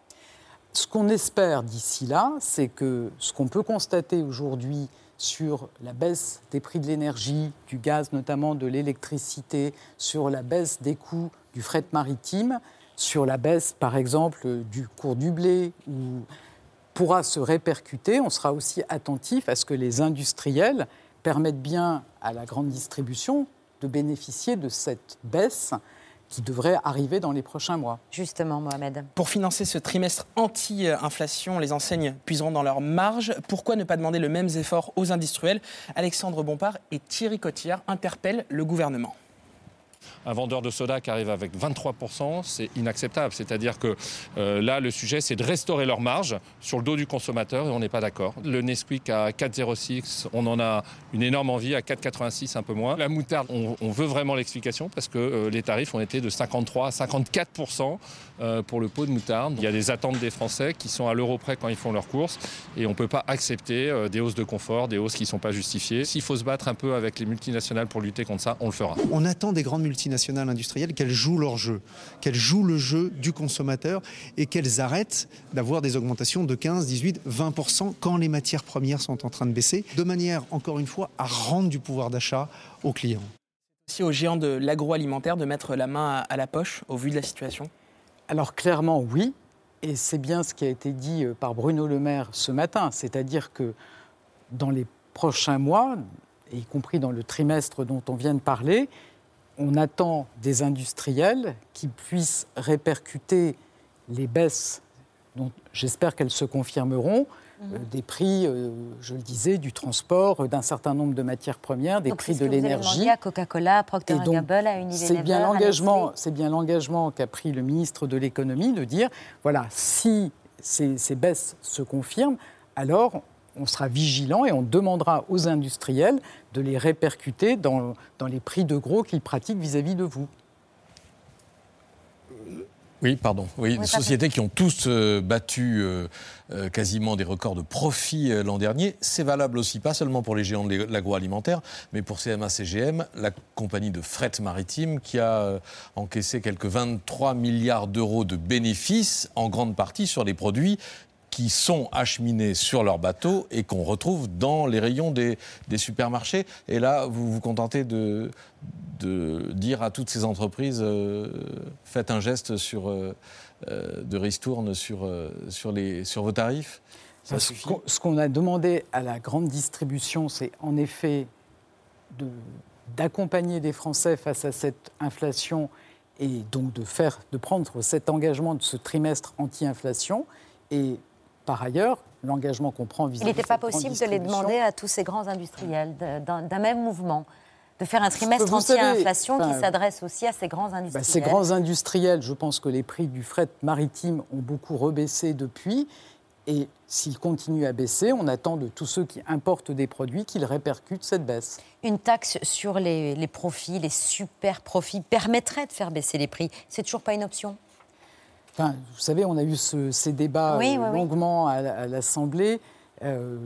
Ce qu'on espère d'ici là, c'est que ce qu'on peut constater aujourd'hui sur la baisse des prix de l'énergie, du gaz notamment, de l'électricité, sur la baisse des coûts du fret maritime, sur la baisse par exemple du cours du blé, ou pourra se répercuter. On sera aussi attentif à ce que les industriels permettent bien à la grande distribution de bénéficier de cette baisse qui devrait arriver dans les prochains mois. Justement, Mohamed. Pour financer ce trimestre anti-inflation, les enseignes puiseront dans leur marge. Pourquoi ne pas demander le même effort aux industriels? Alexandre Bompard et Thierry Cotillard interpellent le gouvernement. Un vendeur de soda qui arrive avec 23%, c'est inacceptable. C'est-à-dire que euh, là, le sujet, c'est de restaurer leur marge sur le dos du consommateur et on n'est pas d'accord. Le Nesquik à 4,06, on en a une énorme envie, à 4,86 un peu moins. La moutarde, on, veut vraiment l'explication parce que euh, les tarifs ont été de 53 à 54% euh, pour le pot de moutarde. Il y a des attentes des Français qui sont à l'euro près quand ils font leurs courses et on ne peut pas accepter des hausses de confort, des hausses qui ne sont pas justifiées. S'il faut se battre un peu avec les multinationales pour lutter contre ça, on le fera. On attend des grandes multinationales industrielles qu'elles jouent leur jeu, qu'elles jouent le jeu du consommateur et qu'elles arrêtent d'avoir des augmentations de 15, 18, 20% quand les matières premières sont en train de baisser, de manière, encore une fois, à rendre du pouvoir d'achat aux clients. aussi aux géants de l'agroalimentaire de mettre la main à, à la poche au vu de la situation. Alors clairement oui, et c'est bien ce qui a été dit euh, par Bruno Le Maire ce matin, c'est-à-dire que dans les prochains mois, y compris dans le trimestre dont on vient de parler, on attend des industriels qui puissent répercuter les baisses, dont j'espère qu'elles se confirmeront, euh, des prix, euh, je le disais, du transport, euh, d'un certain nombre de matières premières, des Donc, prix de l'énergie. à Coca-Cola, Procter donc, Gamble, à Unilever, C'est bien l'engagement, c'est bien l'engagement qu'a pris le ministre de l'économie de dire voilà, si ces, ces baisses se confirment, alors on sera vigilant et on demandera aux industriels de les répercuter dans, dans les prix de gros qu'ils pratiquent vis-à-vis de vous. Oui, pardon. Oui, Oui, des pardon. sociétés qui ont tous euh, battu euh, euh, quasiment des records de profit euh, l'an dernier. C'est valable aussi, pas seulement pour les géants de l'ag- l'agroalimentaire, mais pour CMA-CGM, la compagnie de fret maritime qui a euh, encaissé quelques 23 milliards d'euros de bénéfices, en grande partie sur les produits qui sont acheminés sur leur bateau et qu'on retrouve dans les rayons des, des supermarchés. Et là, vous vous contentez de, de dire à toutes ces entreprises, euh, faites un geste sur, euh, euh, de ristourne sur, sur, les, sur vos tarifs Ça Ce qu'on- a demandé à la grande distribution, c'est en effet de- d'accompagner les Français face à cette inflation et donc de, faire, de prendre cet engagement de ce trimestre anti-inflation. Et par ailleurs, l'engagement qu'on prend Il vis-à-vis n'était de pas possible de les demander à tous ces grands industriels d'un même mouvement, de faire un trimestre anti-inflation qui s'adresse aussi à ces grands Bah, industriels. ces grands industriels, je pense que les prix du fret maritime ont beaucoup rebaissé depuis. Et s'ils continuent à baisser, on attend de tous ceux qui importent des produits qu'ils répercutent cette baisse. Une taxe sur les, les profits, les super profits, permettrait de faire baisser les prix. C'est toujours pas une option Enfin, vous savez, on a eu ce- ces débats Oui, euh, oui. longuement à, la- à l'Assemblée. Euh,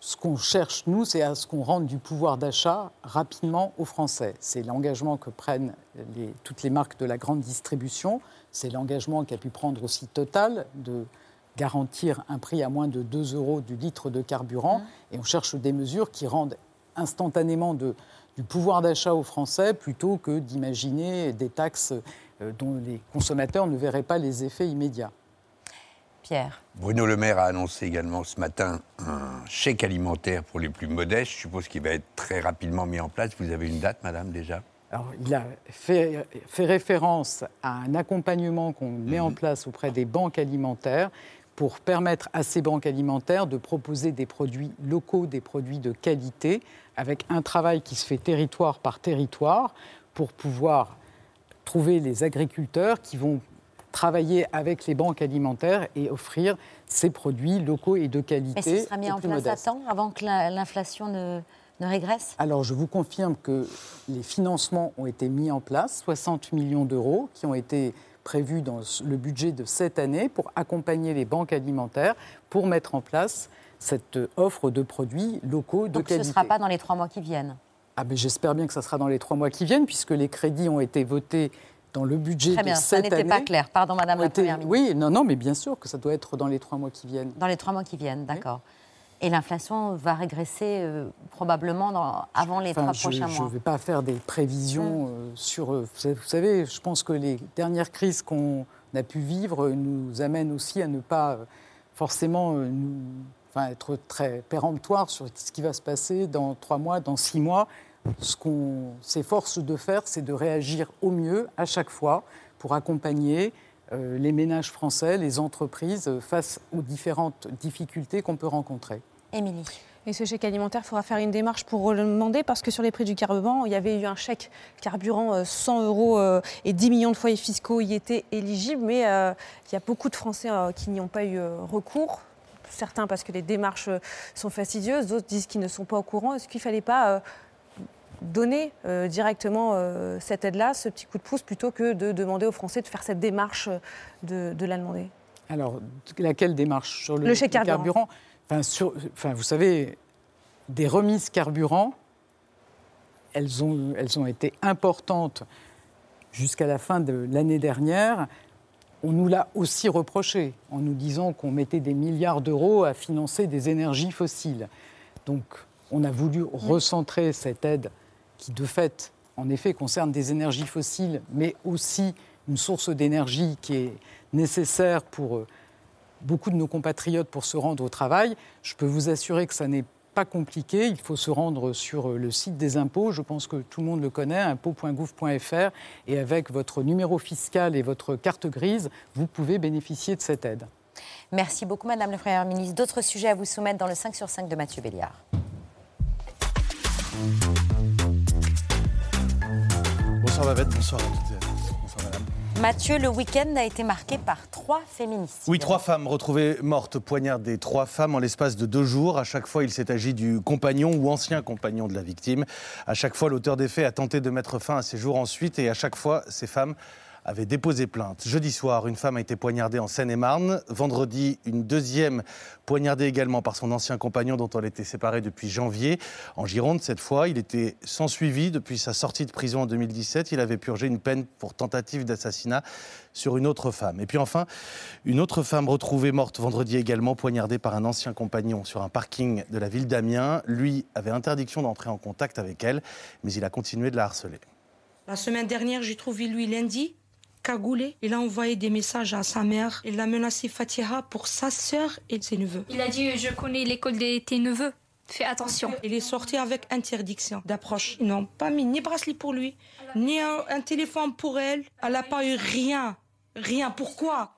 ce qu'on cherche, nous, c'est à ce qu'on rende du pouvoir d'achat rapidement aux Français. C'est l'engagement que prennent les- toutes les marques de la grande distribution. C'est l'engagement qu'a pu prendre aussi Total de garantir un prix à moins de 2 euros du litre de carburant. Mmh. Et on cherche des mesures qui rendent instantanément de- du pouvoir d'achat aux Français plutôt que d'imaginer des taxes euh, dont les consommateurs ne verraient pas les effets immédiats. Pierre. Bruno Le Maire a annoncé également ce matin un chèque alimentaire pour les plus modestes. Je suppose qu'il va être très rapidement mis en place. Vous avez une date, madame, déjà? Alors, il a fait, fait référence à un accompagnement qu'on met en place auprès des banques alimentaires pour permettre à ces banques alimentaires de proposer des produits locaux, des produits de qualité, avec un travail qui se fait territoire par territoire pour pouvoir trouver les agriculteurs qui vont travailler avec les banques alimentaires et offrir ces produits locaux et de Mais qualité. ce sera mis en place à temps, avant que la- l'inflation ne, ne régresse? Alors, je vous confirme que les financements ont été mis en place, 60 millions d'euros qui ont été prévus dans le budget de cette année pour accompagner les banques alimentaires pour mettre en place cette offre de produits locaux de Donc ce ne sera pas dans les trois mois qui viennent. Ah ben, J'espère bien que ça sera dans les trois mois qui viennent, puisque les crédits ont été votés dans le budget Très de bien, ça cette n'était année. pas clair. Pardon, Madame la Première ministre. Oui, non, non, mais bien sûr que ça doit être dans les trois mois qui viennent. Dans les trois mois qui viennent, d'accord. Et l'inflation va régresser euh, probablement dans- avant les Enfin, trois je prochains ne mois. vais pas faire des prévisions euh, sur. euh, vous savez- je pense que les dernières crises qu'on a pu vivre nous amènent aussi à ne pas forcément nous- enfin, être très péremptoires sur ce qui va se passer dans trois mois, dans six mois. Ce qu'on s'efforce de faire, c'est de réagir au mieux à chaque fois pour accompagner euh, les ménages français, les entreprises euh, face aux différentes difficultés qu'on peut rencontrer. Émilie. Et ce chèque alimentaire, il faudra faire une démarche pour le demander parce que sur les prix du carburant, il y avait eu un chèque carburant euh, 100 euros euh, et 10 millions de foyers fiscaux y étaient éligibles, mais il y a beaucoup de Français qui n'y ont pas eu recours. Certains parce que les démarches euh, sont fastidieuses, d'autres disent qu'ils ne sont pas au courant. Est-ce qu'il ne fallait pas euh, donner euh, directement euh, cette aide-là, ce petit coup de pouce, plutôt que de demander aux Français de faire cette démarche de, de la demander? Alors, laquelle démarche? Sur le, Le chèque carburant. enfin, sur- enfin, Vous savez, des remises carburant, elles ont, elles ont été importantes jusqu'à la fin de l'année dernière. On nous l'a aussi reproché en nous disant qu'on mettait des milliards d'euros à financer des énergies fossiles. Donc, on a voulu recentrer cette aide qui, de fait, en effet, concerne des énergies fossiles, mais aussi une source d'énergie qui est nécessaire pour euh, beaucoup de nos compatriotes pour se rendre au travail. Je peux vous assurer que ça n'est pas compliqué. Il faut se rendre sur euh, le site des impôts. Je pense que tout le monde le connaît, impôts.gouv.fr. Et avec votre numéro fiscal et votre carte grise, vous pouvez bénéficier de cette aide. Merci beaucoup, Madame le Premier ministre. D'autres sujets à vous soumettre dans le 5 sur 5 de Mathieu Béliard. Bonsoir Babette, bonsoir à tous. Mathieu, le week-end a été marqué par trois féminicides. Oui, trois femmes retrouvées mortes, poignardées. Trois femmes en l'espace de deux jours. À chaque fois, il s'est agi du compagnon ou ancien compagnon de la victime. À chaque fois, l'auteur des faits a tenté de mettre fin à ses jours ensuite. Et à chaque fois, ces femmes avaient déposé plainte. Jeudi soir, une femme a été poignardée en Seine-et-Marne. Vendredi, une deuxième poignardée également par son ancien compagnon dont elle était séparée depuis janvier. En Gironde, cette fois, il était sans suivi depuis sa sortie de prison en 2017. Il avait purgé une peine pour tentative d'assassinat sur une autre femme. Et puis enfin, une autre femme retrouvée morte vendredi également, poignardée par un ancien compagnon sur un parking de la ville d'Amiens. Lui avait interdiction d'entrer en contact avec elle, mais il a continué de la harceler. La semaine dernière, j'ai trouvé lui lundi, cagoulé. Il a envoyé des messages à sa mère. Il a menacé Fatiha pour sa sœur et ses neveux. Il a dit Je connais l'école de tes neveux. Fais attention. Il est sorti avec interdiction d'approche. Ils n'ont pas mis ni bracelet pour lui, ni un, un téléphone pour elle. Elle n'a pas eu rien. Rien. Pourquoi?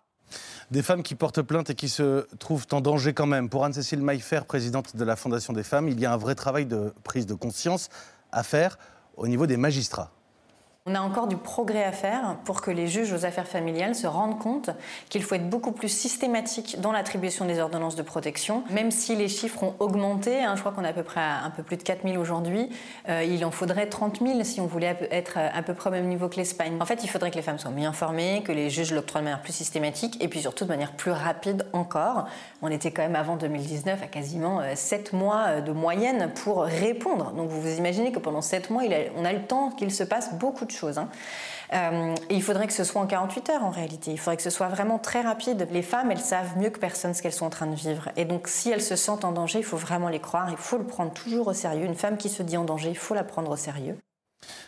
Des femmes qui portent plainte et qui se trouvent en danger quand même. Pour Anne-Cécile Maillefer, présidente de la Fondation des femmes, il y a un vrai travail de prise de conscience à faire au niveau des magistrats. On a encore du progrès à faire pour que les juges aux affaires familiales se rendent compte qu'il faut être beaucoup plus systématique dans l'attribution des ordonnances de protection. Même si les chiffres ont augmenté, hein, je crois qu'on est à peu près à un peu plus de 4 000 aujourd'hui, euh, il en faudrait 30 000 si on voulait être à peu près au même niveau que l'Espagne. En fait, il faudrait que les femmes soient mieux informées, que les juges l'octroient de manière plus systématique et puis surtout de manière plus rapide encore. On était quand même avant 2019 à quasiment 7 mois de moyenne pour répondre. Donc vous vous imaginez que pendant 7 mois, on a le temps qu'il se passe beaucoup de hein. Euh, il faudrait que ce soit en 48 heures en réalité. Il faudrait que ce soit vraiment très rapide. Les femmes, elles savent mieux que personne ce qu'elles sont en train de vivre. Et donc, si elles se sentent en danger, il faut vraiment les croire. Il faut le prendre toujours au sérieux. Une femme qui se dit en danger, il faut la prendre au sérieux.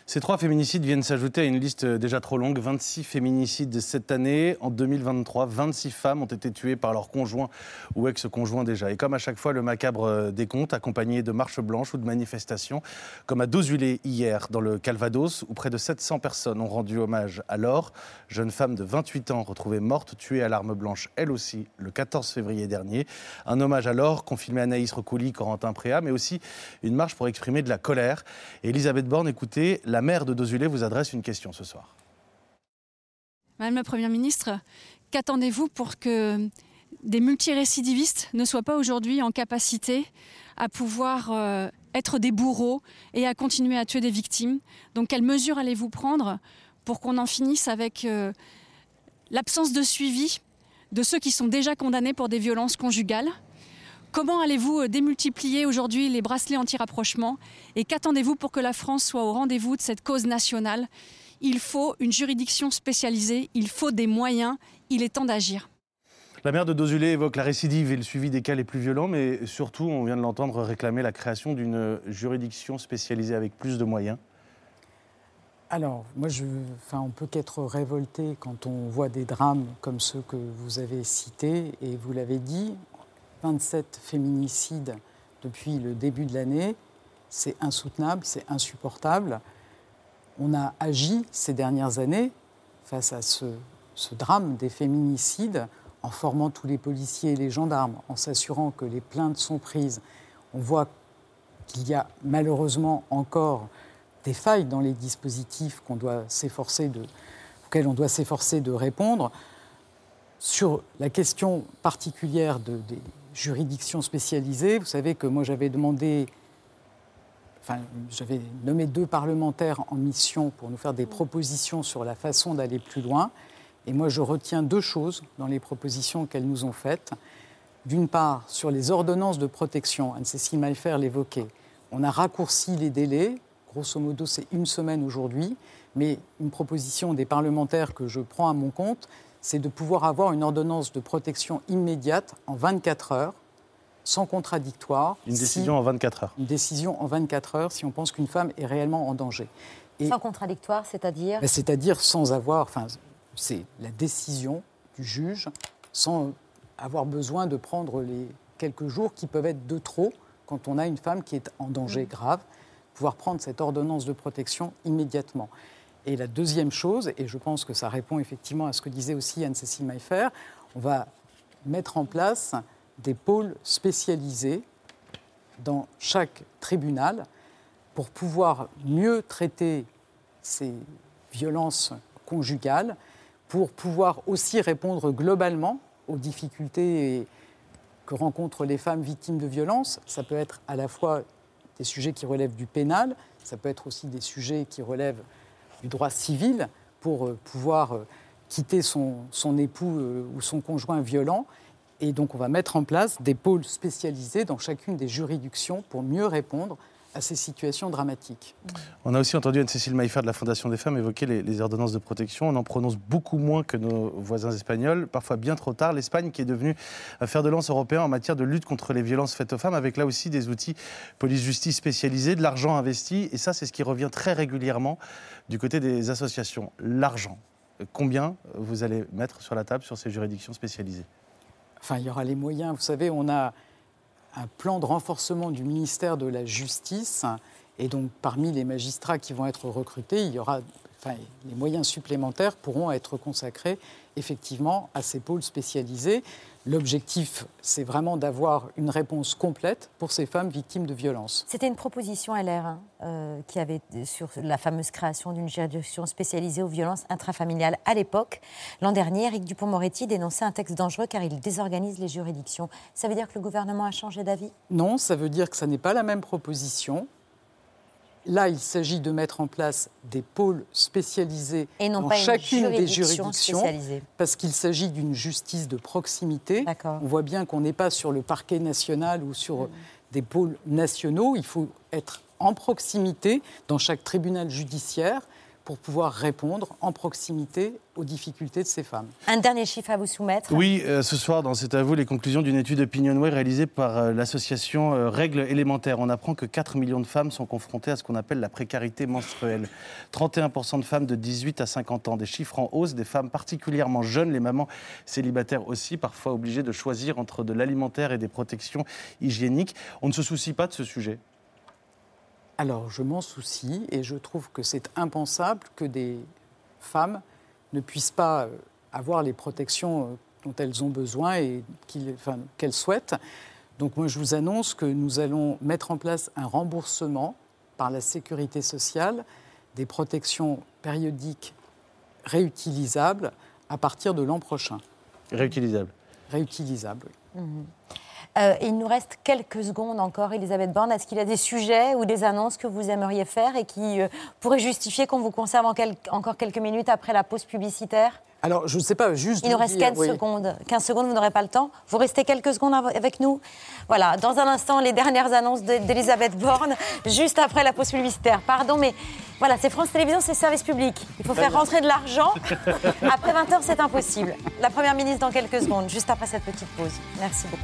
Ces trois féminicides viennent s'ajouter à une liste déjà trop longue. 26 féminicides cette année. En 2023, 26 femmes ont été tuées par leur conjoint ou ex-conjoint déjà. Et comme à chaque fois, le macabre décompte, accompagné de marches blanches ou de manifestations, comme à Dozulé hier, dans le Calvados, où près de 700 personnes ont rendu hommage à Laure, jeune femme de 28 ans retrouvée morte, tuée à l'arme blanche, elle aussi, le 14 février dernier. Un hommage à Laure qu'ont filmé Anaïs Recouli, Corentin Préa, mais aussi une marche pour exprimer de la colère. Et Elisabeth Borne, écoutez, la maire de Dozulé vous adresse une question ce soir. Madame la Première ministre, qu'attendez-vous pour que des multirécidivistes ne soient pas aujourd'hui en capacité à pouvoir euh, être des bourreaux et à continuer à tuer des victimes? Donc quelles mesures allez-vous prendre pour qu'on en finisse avec euh, l'absence de suivi de ceux qui sont déjà condamnés pour des violences conjugales? Comment allez-vous euh, démultiplier aujourd'hui les bracelets anti-rapprochement Et qu'attendez-vous pour que la France soit au rendez-vous de cette cause nationale? Il faut une juridiction spécialisée, il faut des moyens, il est temps d'agir. La maire de Dozulé évoque la récidive et le suivi des cas les plus violents, mais surtout, on vient de l'entendre réclamer la création d'une juridiction spécialisée avec plus de moyens. Alors, moi, je, enfin, on peut qu'être révolté quand on voit des drames comme ceux que vous avez cités, et vous l'avez dit, 27 féminicides depuis le début de l'année, c'est insoutenable, c'est insupportable. On a agi ces dernières années face à ce, drame des féminicides en formant tous les policiers et les gendarmes, en s'assurant que les plaintes sont prises. On voit qu'il y a malheureusement encore des failles dans les dispositifs qu'on doit s'efforcer de, auxquels on doit s'efforcer de répondre. Sur la question particulière de, des juridictions spécialisées, vous savez que moi j'avais demandé, enfin j'avais nommé deux parlementaires en mission pour nous faire des propositions sur la façon d'aller plus loin. Et moi je retiens deux choses dans les propositions qu'elles nous ont faites. D'une part, sur les ordonnances de protection, Anne-Cécile Maillefer l'évoquait, on a raccourci les délais, grosso modo c'est une semaine aujourd'hui, mais une proposition des parlementaires que je prends à mon compte, c'est de pouvoir avoir une ordonnance de protection immédiate en 24 heures, sans contradictoire. Une si- décision en 24 heures. Une décision en 24 heures si on pense qu'une femme est réellement en danger. Et- Sans contradictoire, c'est-à-dire ben, C'est-à-dire sans avoir, enfin, c'est la décision du juge, sans avoir besoin de prendre les quelques jours qui peuvent être de trop quand on a une femme qui est en danger grave, pouvoir prendre cette ordonnance de protection immédiatement. Et la deuxième chose, et je pense que ça répond effectivement à ce que disait aussi Anne-Cécile Maillefer, on va mettre en place des pôles spécialisés dans chaque tribunal pour pouvoir mieux traiter ces violences conjugales, pour pouvoir aussi répondre globalement aux difficultés que rencontrent les femmes victimes de violences. Ça peut être à la fois des sujets qui relèvent du pénal, ça peut être aussi des sujets qui relèvent du droit civil pour euh, pouvoir euh, quitter son, époux euh, ou son conjoint violent. Et donc on va mettre en place des pôles spécialisés dans chacune des juridictions pour mieux répondre à ces situations dramatiques. On a aussi entendu Anne-Cécile Maïfer de la Fondation des femmes évoquer les, ordonnances de protection. On en prononce beaucoup moins que nos voisins espagnols, parfois bien trop tard. L'Espagne qui est devenue un fer de lance européen en matière de lutte contre les violences faites aux femmes, avec là aussi des outils police-justice spécialisés, de l'argent investi. Et ça, c'est ce qui revient très régulièrement du côté des associations. L'argent. Combien vous allez mettre sur la table sur ces juridictions spécialisées? Enfin, il y aura les moyens. Vous savez, on a un plan de renforcement du ministère de la Justice. Et donc, parmi les magistrats qui vont être recrutés, il y aura, enfin, les moyens supplémentaires pourront être consacrés effectivement à ces pôles spécialisés. L'objectif, c'est vraiment d'avoir une réponse complète pour ces femmes victimes de violences. C'était une proposition LR hein, euh, qui avait sur la fameuse création d'une juridiction spécialisée aux violences intrafamiliales à l'époque. L'an dernier, Eric Dupont-Moretti dénonçait un texte dangereux car il désorganise les juridictions. Ça veut dire que le gouvernement a changé d'avis? Non, ça veut dire que ce n'est pas la même proposition. Là, il s'agit de mettre en place des pôles spécialisés Et non dans pas chacune une des juridictions, parce qu'il s'agit d'une justice de proximité. On voit bien qu'on n'est pas sur le parquet national ou sur Mm. des pôles nationaux. Il faut être en proximité dans chaque tribunal judiciaire pour pouvoir répondre en proximité aux difficultés de ces femmes. Un dernier chiffre à vous soumettre. Oui, euh, ce soir, dans C'est à vous, les conclusions d'une étude Opinionway réalisée par euh, l'association euh, Règles élémentaires. On apprend que 4 millions de femmes sont confrontées à ce qu'on appelle la précarité menstruelle. 31% de femmes de 18 à 50 ans, des chiffres en hausse, des femmes particulièrement jeunes, les mamans célibataires aussi, parfois obligées de choisir entre de l'alimentaire et des protections hygiéniques. On ne se soucie pas de ce sujet Alors, je m'en soucie et je trouve que c'est impensable que des femmes ne puissent pas euh, avoir les protections euh, dont elles ont besoin et enfin, qu'elles souhaitent. Donc, moi, je vous annonce que nous allons mettre en place un remboursement par la sécurité sociale des protections périodiques réutilisables à partir de l'an prochain. Réutilisables Réutilisables, oui. Mhm. Euh, il nous reste quelques secondes encore, Elisabeth Borne. Est-ce qu'il y a des sujets ou des annonces que vous aimeriez faire et qui euh, pourraient justifier qu'on vous conserve en quel- encore quelques minutes après la pause publicitaire? Alors, je ne sais pas, juste. Il nous reste dire, 15 oui. secondes. 15 secondes, vous n'aurez pas le temps. Vous restez quelques secondes av- avec nous Voilà, dans un instant, les dernières annonces de- d'Elisabeth Borne, juste après la pause publicitaire. Pardon, mais voilà, c'est France Télévisions, c'est service public. Il faut faire rentrer de l'argent. Après 20h, c'est impossible. La Première ministre dans quelques secondes, juste après cette petite pause. Merci beaucoup.